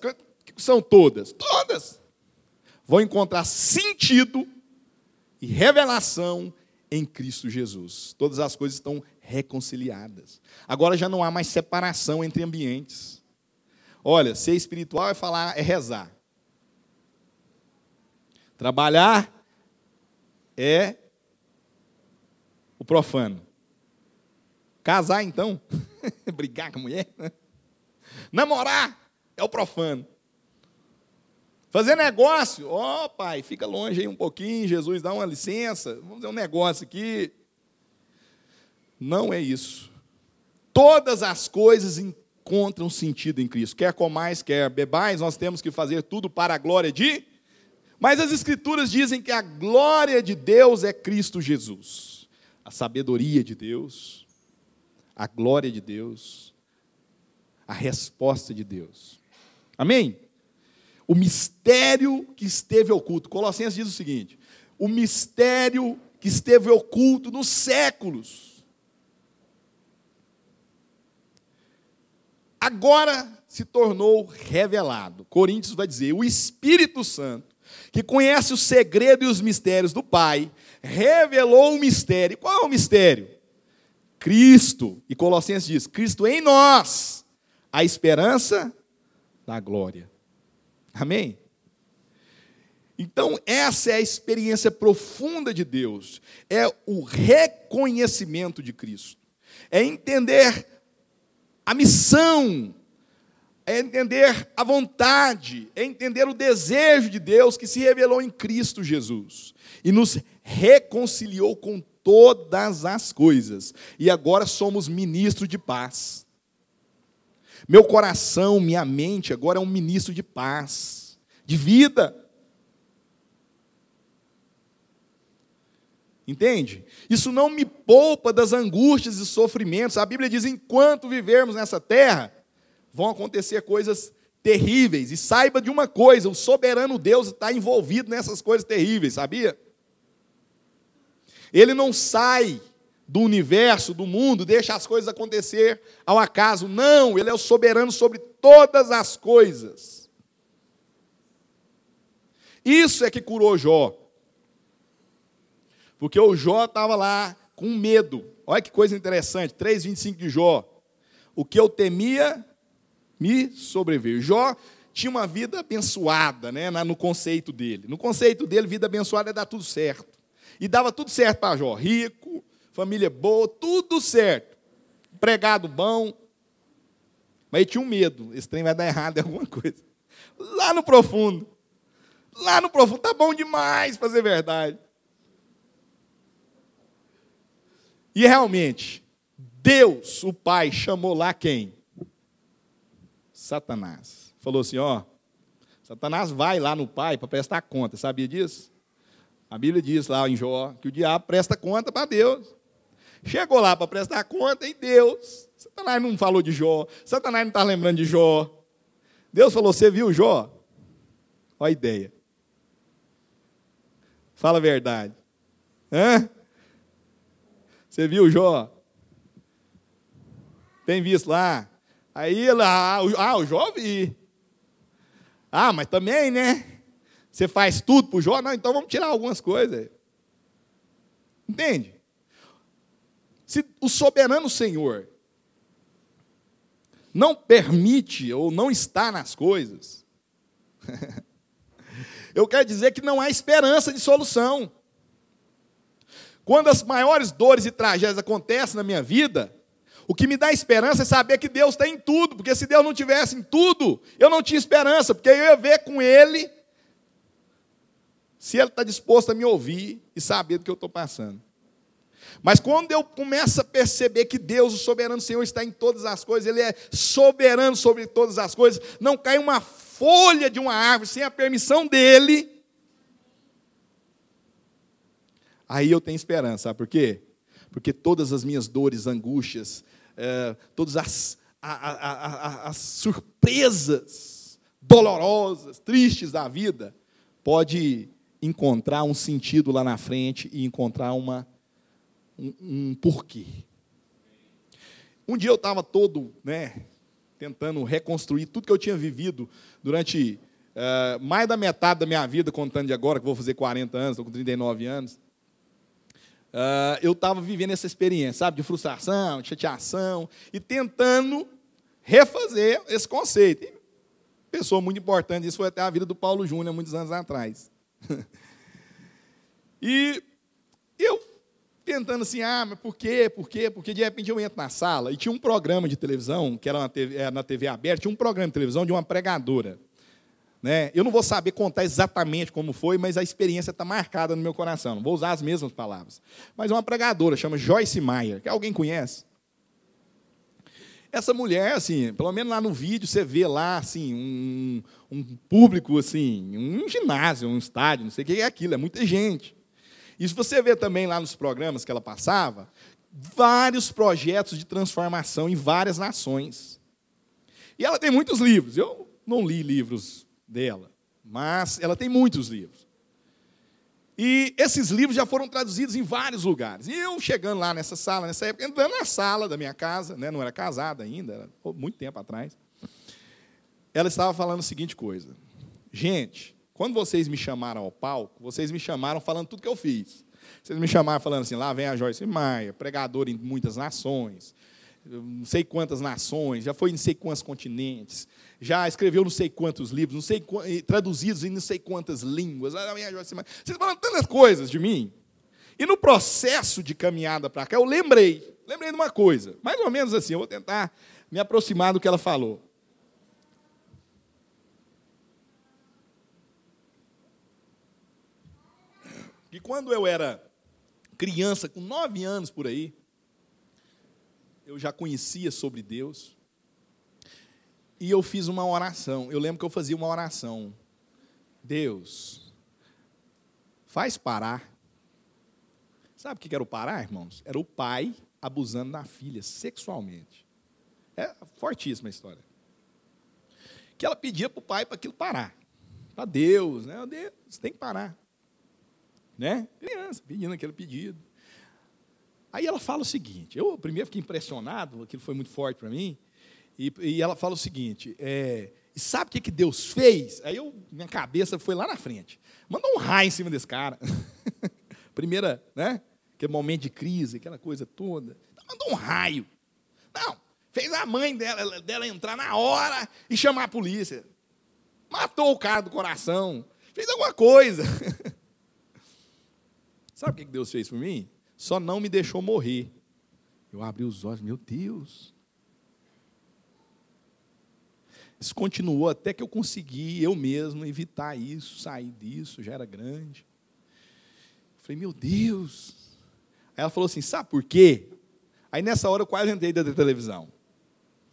são todas? Todas vão encontrar sentido e revelação em Cristo Jesus. Todas as coisas estão reconciliadas. Agora já não há mais separação entre ambientes. Olha, ser espiritual é falar, é rezar. Trabalhar é o profano. Casar, então, (laughs) brigar com a mulher. Namorar é o profano. Fazer negócio, ó oh, pai, fica longe aí um pouquinho, Jesus dá uma licença, vamos fazer um negócio aqui. Não é isso. Todas as coisas encontram sentido em Cristo. Quer comais, quer bebais, nós temos que fazer tudo para a glória de. Mas as Escrituras dizem que a glória de Deus é Cristo Jesus. A sabedoria de Deus, a glória de Deus, a resposta de Deus. Amém? o mistério que esteve oculto. Colossenses diz o seguinte: o mistério que esteve oculto nos séculos. Agora se tornou revelado. Coríntios vai dizer: o Espírito Santo, que conhece o segredo e os mistérios do Pai, revelou o mistério. Qual é o mistério? Cristo. E Colossenses diz: Cristo em nós, a esperança da glória. Amém? Então, essa é a experiência profunda de Deus, é o reconhecimento de Cristo, é entender a missão, é entender a vontade, é entender o desejo de Deus que se revelou em Cristo Jesus e nos reconciliou com todas as coisas, e agora somos ministros de paz. Meu coração, minha mente agora é um ministro de paz, de vida. Entende? Isso não me poupa das angústias e sofrimentos. A Bíblia diz: enquanto vivermos nessa terra, vão acontecer coisas terríveis. E saiba de uma coisa: o soberano Deus está envolvido nessas coisas terríveis, sabia? Ele não sai do universo, do mundo, deixa as coisas acontecer ao acaso. Não, ele é o soberano sobre todas as coisas. Isso é que curou Jó. Porque o Jó estava lá com medo. Olha que coisa interessante, 3,25 de Jó. O que eu temia me sobreveio. Jó tinha uma vida abençoada, né, no conceito dele. No conceito dele, vida abençoada é dar tudo certo. E dava tudo certo para Jó. Rico, família boa, tudo certo. Empregado bom. Mas ele tinha um medo, esse trem vai dar errado em alguma coisa. Lá no profundo. Lá no profundo, tá bom demais ser verdade. E realmente, Deus, o Pai, chamou lá quem? Satanás. Falou assim: ó, Satanás vai lá no Pai para prestar conta, sabia disso? A Bíblia diz lá em Jó que o diabo presta conta para Deus. Chegou lá para prestar conta e Deus. Satanás não falou de Jó. Satanás não está lembrando de Jó. Deus falou: Você viu Jó? Olha a ideia. Fala a verdade. Hã? Você viu Jó? Tem visto lá? Aí lá, ah, o Jó vi. Ah, mas também, né? Você faz tudo para o Jó? Não, então vamos tirar algumas coisas. Entende? Se o soberano Senhor não permite ou não está nas coisas, (laughs) eu quero dizer que não há esperança de solução. Quando as maiores dores e tragédias acontecem na minha vida, o que me dá esperança é saber que Deus está em tudo, porque se Deus não tivesse em tudo, eu não tinha esperança, porque eu ia ver com Ele se Ele está disposto a me ouvir e saber do que eu estou passando. Mas quando eu começo a perceber que Deus, o soberano Senhor, está em todas as coisas, Ele é soberano sobre todas as coisas, não cai uma folha de uma árvore sem a permissão dEle, aí eu tenho esperança, sabe por quê? Porque todas as minhas dores, angústias, é, todas as, a, a, a, as surpresas dolorosas, tristes da vida, pode encontrar um sentido lá na frente e encontrar uma um, um porquê. Um dia eu estava todo, né, tentando reconstruir tudo que eu tinha vivido durante uh, mais da metade da minha vida, contando de agora, que vou fazer 40 anos, estou com 39 anos. Uh, eu estava vivendo essa experiência, sabe, de frustração, de chateação, e tentando refazer esse conceito. E pessoa muito importante, isso foi até a vida do Paulo Júnior, muitos anos atrás. (laughs) e eu tentando assim, ah, mas por quê, por quê? Porque de repente eu entro na sala e tinha um programa de televisão, que era na TV, era na TV aberta, tinha um programa de televisão de uma pregadora. Né? Eu não vou saber contar exatamente como foi, mas a experiência está marcada no meu coração. Não vou usar as mesmas palavras. Mas é uma pregadora, chama Joyce Meyer, que alguém conhece. Essa mulher, assim, pelo menos lá no vídeo, você vê lá, assim, um, um público, assim, um ginásio, um estádio, não sei o que é aquilo, é muita gente. E se você vê também lá nos programas que ela passava, vários projetos de transformação em várias nações. E ela tem muitos livros. Eu não li livros dela, mas ela tem muitos livros. E esses livros já foram traduzidos em vários lugares. E eu chegando lá nessa sala, nessa época, entrando na sala da minha casa, né, não era casada ainda, era muito tempo atrás, ela estava falando a seguinte coisa: Gente, quando vocês me chamaram ao palco, vocês me chamaram falando tudo que eu fiz. Vocês me chamaram falando assim, lá vem a Joyce Maia, pregador em muitas nações, não sei quantas nações, já foi em não sei quantos continentes, já escreveu não sei quantos livros, não sei traduzidos em não sei quantas línguas. Vocês falam tantas coisas de mim. E no processo de caminhada para cá, eu lembrei, lembrei de uma coisa, mais ou menos assim, eu vou tentar me aproximar do que ela falou. que quando eu era criança, com nove anos por aí, eu já conhecia sobre Deus. E eu fiz uma oração. Eu lembro que eu fazia uma oração. Deus, faz parar. Sabe o que era o parar, irmãos? Era o pai abusando da filha sexualmente. É fortíssima a história. Que ela pedia para o pai para aquilo parar. Para Deus, né? Deus, tem que parar né? Criança, pedindo aquele pedido. Aí ela fala o seguinte: eu primeiro fiquei impressionado, aquilo foi muito forte para mim, e, e, ela fala o seguinte: é, e sabe o que, que Deus fez? Aí eu, minha cabeça foi lá na frente. Mandou um raio em cima desse cara. (laughs) Primeira, né? Aquele momento de crise, aquela coisa toda. Mandou um raio. Não, fez a mãe dela, dela entrar na hora e chamar a polícia. Matou o cara do coração. Fez alguma coisa. (laughs) Sabe o que Deus fez por mim? Só não me deixou morrer. Eu abri os olhos, meu Deus. Isso continuou até que eu consegui, eu mesmo, evitar isso, sair disso, já era grande. falei, meu Deus. Aí ela falou assim: sabe por quê? Aí nessa hora eu quase entrei da televisão.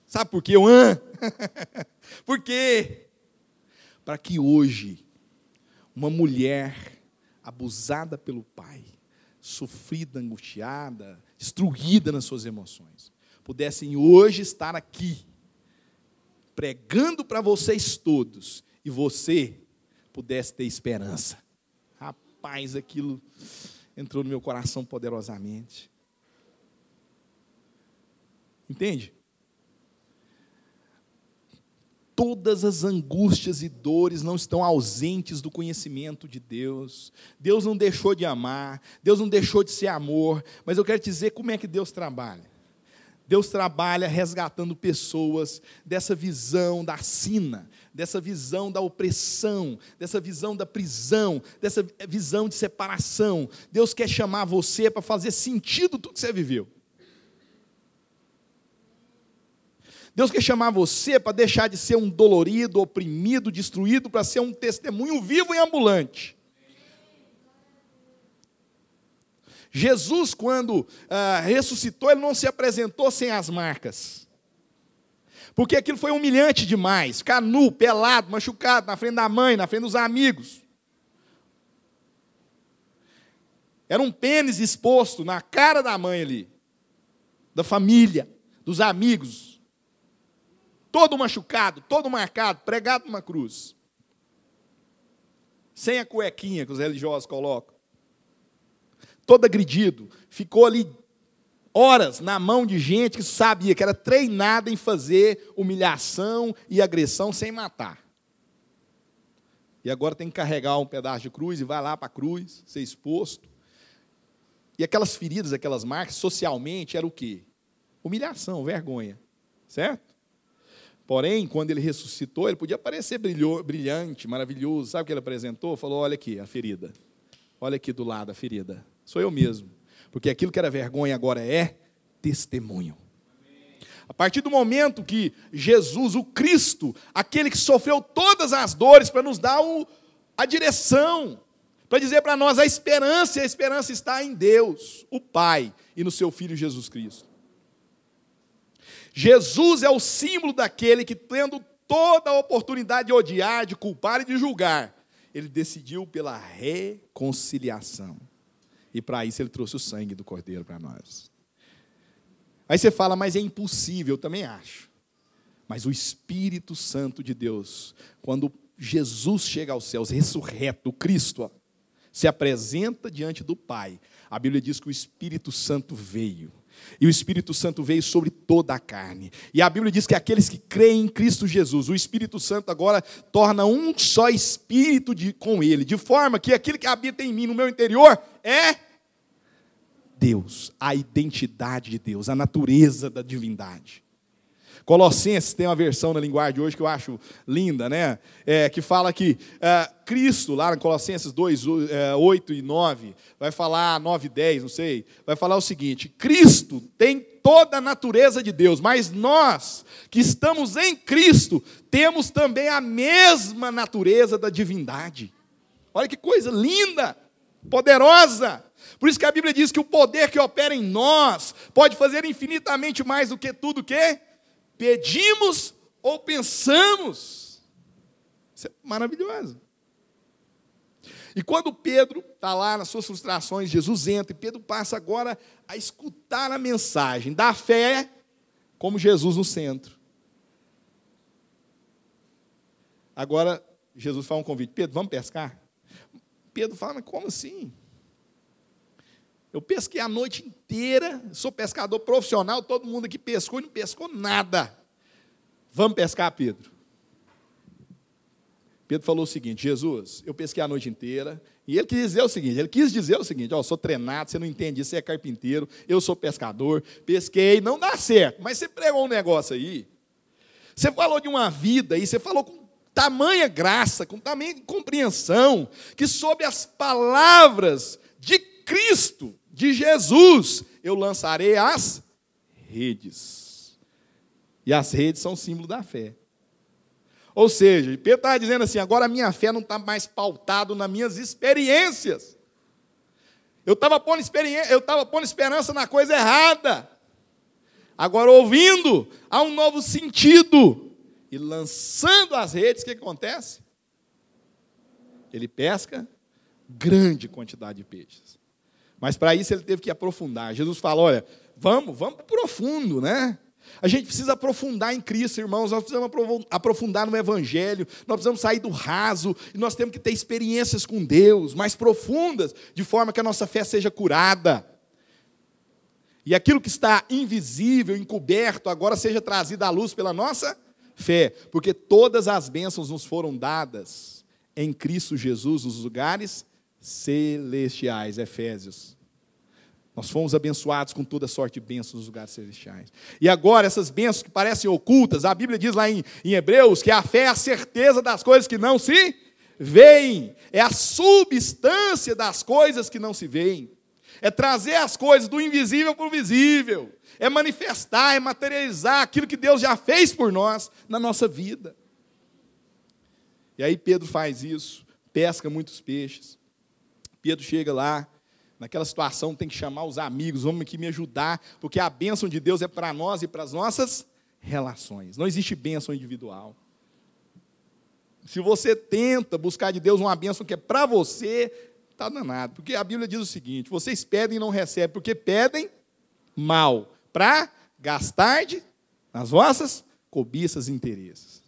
Sabe por quê? Hã? (laughs) por quê? Para que hoje uma mulher abusada pelo pai, sofrida, angustiada, destruída nas suas emoções, pudessem hoje estar aqui, pregando para vocês todos, e você pudesse ter esperança. Rapaz, aquilo entrou no meu coração poderosamente. Entende? Todas as angústias e dores não estão ausentes do conhecimento de Deus. Deus não deixou de amar, Deus não deixou de ser amor, mas eu quero te dizer como é que Deus trabalha. Deus trabalha resgatando pessoas dessa visão da sina, dessa visão da opressão, dessa visão da prisão, dessa visão de separação. Deus quer chamar você para fazer sentido tudo que você viveu. Deus quer chamar você para deixar de ser um dolorido, oprimido, destruído, para ser um testemunho vivo e ambulante. Jesus, quando ah, ressuscitou, ele não se apresentou sem as marcas. Porque aquilo foi humilhante demais. Ficar nu, pelado, machucado, na frente da mãe, na frente dos amigos. Era um pênis exposto na cara da mãe ali, da família, dos amigos todo machucado, todo marcado, pregado numa cruz. Sem a cuequinha que os religiosos colocam. Todo agredido. Ficou ali horas na mão de gente que sabia que era treinada em fazer humilhação e agressão sem matar. E agora tem que carregar um pedaço de cruz e vai lá para a cruz, ser exposto. E aquelas feridas, aquelas marcas, socialmente, era o quê? Humilhação, vergonha. Certo? Porém, quando ele ressuscitou, ele podia parecer brilhante, maravilhoso. Sabe o que ele apresentou? Falou: Olha aqui a ferida. Olha aqui do lado a ferida. Sou eu mesmo. Porque aquilo que era vergonha agora é testemunho. A partir do momento que Jesus, o Cristo, aquele que sofreu todas as dores para nos dar o, a direção, para dizer para nós a esperança, e a esperança está em Deus, o Pai, e no seu Filho Jesus Cristo. Jesus é o símbolo daquele que, tendo toda a oportunidade de odiar, de culpar e de julgar, ele decidiu pela reconciliação. E para isso ele trouxe o sangue do Cordeiro para nós. Aí você fala, mas é impossível, eu também acho. Mas o Espírito Santo de Deus, quando Jesus chega aos céus, ressurreto, Cristo, ó, se apresenta diante do Pai. A Bíblia diz que o Espírito Santo veio e o Espírito Santo veio sobre toda a carne. E a Bíblia diz que aqueles que creem em Cristo Jesus, o Espírito Santo agora torna um só espírito de, com ele, de forma que aquele que habita em mim, no meu interior, é Deus, a identidade de Deus, a natureza da divindade. Colossenses tem uma versão na linguagem de hoje que eu acho linda, né? É, que fala que é, Cristo, lá em Colossenses 2, é, 8 e 9, vai falar, 9 e 10, não sei, vai falar o seguinte: Cristo tem toda a natureza de Deus, mas nós que estamos em Cristo temos também a mesma natureza da divindade. Olha que coisa linda, poderosa. Por isso que a Bíblia diz que o poder que opera em nós pode fazer infinitamente mais do que tudo que pedimos ou pensamos. Isso é maravilhoso. E quando Pedro está lá nas suas frustrações, Jesus entra e Pedro passa agora a escutar a mensagem da fé como Jesus no centro. Agora, Jesus faz um convite: Pedro, vamos pescar? Pedro fala, mas como assim? Eu pesquei a noite inteira, sou pescador profissional, todo mundo aqui pescou e não pescou nada. Vamos pescar, Pedro. Pedro falou o seguinte: Jesus, eu pesquei a noite inteira, e ele quis dizer o seguinte: ele quis dizer o seguinte, ó, sou treinado, você não entende você é carpinteiro, eu sou pescador, pesquei, não dá certo, mas você pregou um negócio aí, você falou de uma vida aí, você falou com tamanha graça, com tamanha compreensão, que sob as palavras de Cristo, de Jesus, eu lançarei as redes. E as redes são símbolo da fé. Ou seja, Pedro estava dizendo assim: agora a minha fé não está mais pautada nas minhas experiências. Eu estava pondo, experiência, eu pondo esperança na coisa errada. Agora, ouvindo, há um novo sentido. E lançando as redes, o que acontece? Ele pesca grande quantidade de peixes. Mas para isso ele teve que aprofundar. Jesus falou: olha, vamos, vamos para profundo, né? A gente precisa aprofundar em Cristo, irmãos. Nós precisamos aprofundar no Evangelho. Nós precisamos sair do raso. E nós temos que ter experiências com Deus mais profundas, de forma que a nossa fé seja curada. E aquilo que está invisível, encoberto, agora seja trazido à luz pela nossa fé. Porque todas as bênçãos nos foram dadas em Cristo Jesus, nos lugares celestiais. Efésios nós fomos abençoados com toda sorte de bênçãos nos lugares celestiais. E agora, essas bênçãos que parecem ocultas, a Bíblia diz lá em, em Hebreus que a fé é a certeza das coisas que não se veem, é a substância das coisas que não se veem, é trazer as coisas do invisível para o visível, é manifestar, é materializar aquilo que Deus já fez por nós na nossa vida. E aí Pedro faz isso, pesca muitos peixes. Pedro chega lá, naquela situação tem que chamar os amigos, vamos aqui me ajudar, porque a bênção de Deus é para nós e para as nossas relações. Não existe bênção individual. Se você tenta buscar de Deus uma bênção que é para você, está danado. Porque a Bíblia diz o seguinte: vocês pedem e não recebem, porque pedem mal, para gastar de, nas vossas cobiças e interesses.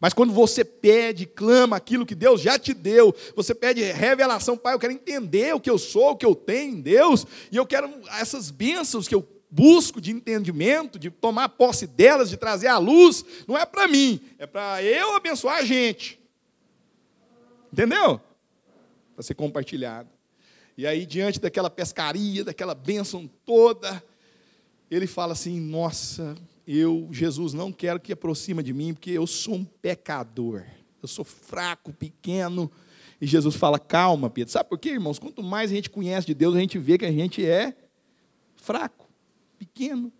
Mas quando você pede, clama aquilo que Deus já te deu, você pede revelação, Pai, eu quero entender o que eu sou, o que eu tenho em Deus, e eu quero essas bênçãos que eu busco de entendimento, de tomar posse delas, de trazer à luz, não é para mim, é para eu abençoar a gente. Entendeu? Para ser compartilhado. E aí, diante daquela pescaria, daquela bênção toda, ele fala assim: Nossa, eu, Jesus, não quero que aproxima de mim, porque eu sou um pecador. Eu sou fraco, pequeno. E Jesus fala: calma, Pedro. Sabe por quê, irmãos? Quanto mais a gente conhece de Deus, a gente vê que a gente é fraco, pequeno.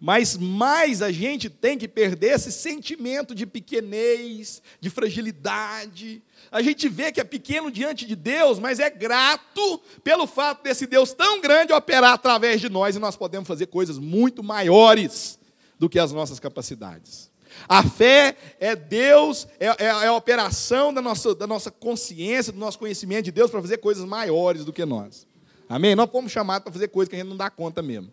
Mas mais a gente tem que perder esse sentimento de pequenez, de fragilidade. A gente vê que é pequeno diante de Deus, mas é grato pelo fato desse Deus tão grande operar através de nós e nós podemos fazer coisas muito maiores do que as nossas capacidades. A fé é Deus, é, é, é a operação da nossa, da nossa consciência, do nosso conhecimento de Deus para fazer coisas maiores do que nós. Amém? Nós fomos chamados para fazer coisas que a gente não dá conta mesmo.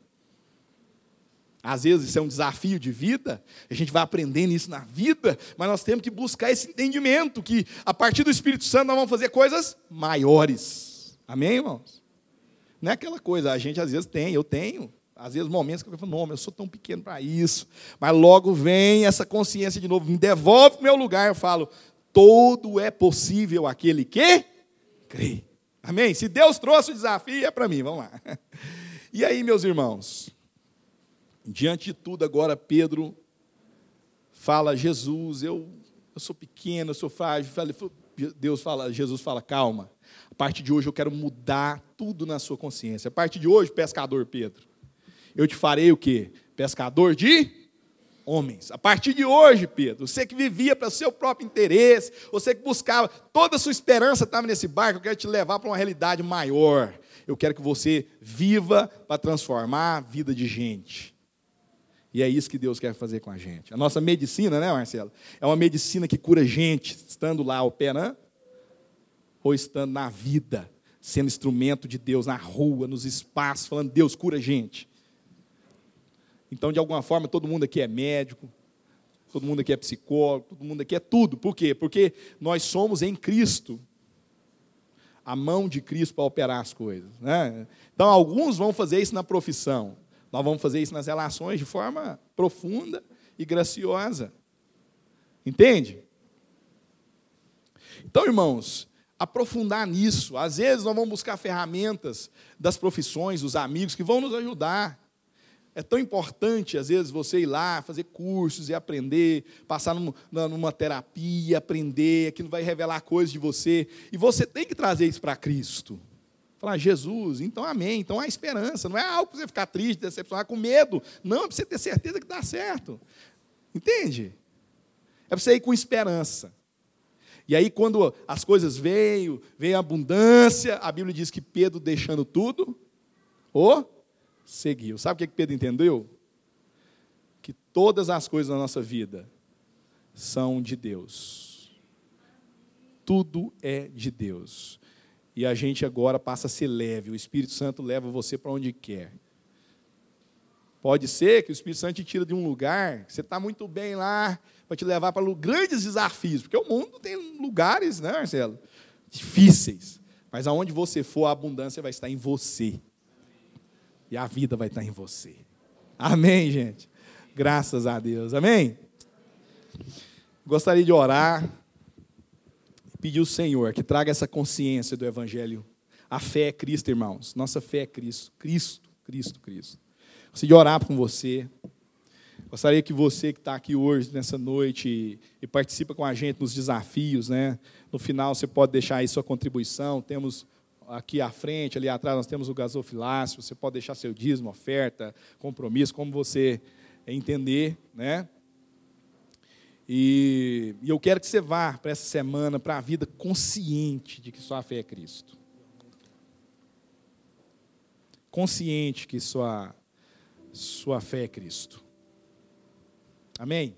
Às vezes isso é um desafio de vida, a gente vai aprendendo isso na vida, mas nós temos que buscar esse entendimento que a partir do Espírito Santo nós vamos fazer coisas maiores. Amém, irmãos? Não é aquela coisa, a gente às vezes tem, eu tenho, às vezes momentos que eu falo, não, eu sou tão pequeno para isso, mas logo vem essa consciência de novo, me devolve o meu lugar, eu falo, todo é possível aquele que crê. Amém? Se Deus trouxe o desafio, é para mim, vamos lá. (laughs) E aí, meus irmãos, Diante de tudo, agora Pedro fala: Jesus, eu, eu sou pequeno, eu sou frágil. Deus fala, Jesus fala: calma. A partir de hoje eu quero mudar tudo na sua consciência. A partir de hoje, pescador Pedro, eu te farei o quê? Pescador de homens. A partir de hoje, Pedro, você que vivia para o seu próprio interesse, você que buscava, toda a sua esperança estava nesse barco, eu quero te levar para uma realidade maior. Eu quero que você viva para transformar a vida de gente. E é isso que Deus quer fazer com a gente. A nossa medicina, né, Marcelo? É uma medicina que cura gente, estando lá operando, ou estando na vida, sendo instrumento de Deus na rua, nos espaços, falando, Deus cura gente. Então, de alguma forma, todo mundo aqui é médico, todo mundo aqui é psicólogo, todo mundo aqui é tudo. Por quê? Porque nós somos em Cristo a mão de Cristo para operar as coisas. Né? Então, alguns vão fazer isso na profissão, nós vamos fazer isso nas relações de forma profunda e graciosa. Entende? Então, irmãos, aprofundar nisso. Às vezes nós vamos buscar ferramentas das profissões, dos amigos que vão nos ajudar. É tão importante, às vezes, você ir lá, fazer cursos e aprender, passar numa, terapia, aprender, aquilo vai revelar coisas de você. E você tem que trazer isso para Cristo. Falar, Jesus, então amém, então há esperança. Não é algo para você ficar triste, decepcionar, com medo. Não, é para você ter certeza que dá certo. Entende? É para você ir com esperança. E aí, quando as coisas veio, veio a abundância, a Bíblia diz que Pedro, deixando tudo, o seguiu. Sabe o que Pedro entendeu? Que todas as coisas na nossa vida são de Deus. Tudo é de Deus. E a gente agora passa a ser leve. O Espírito Santo leva você para onde quer. Pode ser que o Espírito Santo te tira de um lugar, você está muito bem lá, para te levar para grandes desafios, porque o mundo tem lugares, né, Marcelo? Difíceis. Mas aonde você for, a abundância vai estar em você. E a vida vai estar em você. Amém, gente? Graças a Deus. Amém? Gostaria de orar pedir ao Senhor que traga essa consciência do Evangelho. A fé é Cristo, irmãos. Nossa fé é Cristo. Cristo, Cristo, Cristo. Gostaria de orar com você. Gostaria que você que está aqui hoje, nessa noite, e, participa com a gente nos desafios, né? No final você pode deixar aí sua contribuição. Temos aqui à frente, ali atrás, nós temos o gasofilácio. Você pode deixar seu dízimo, oferta, compromisso, como você entender, né? E, e eu quero que você vá para essa semana, para a vida consciente de que sua fé é Cristo. Consciente que sua, sua fé é Cristo. Amém?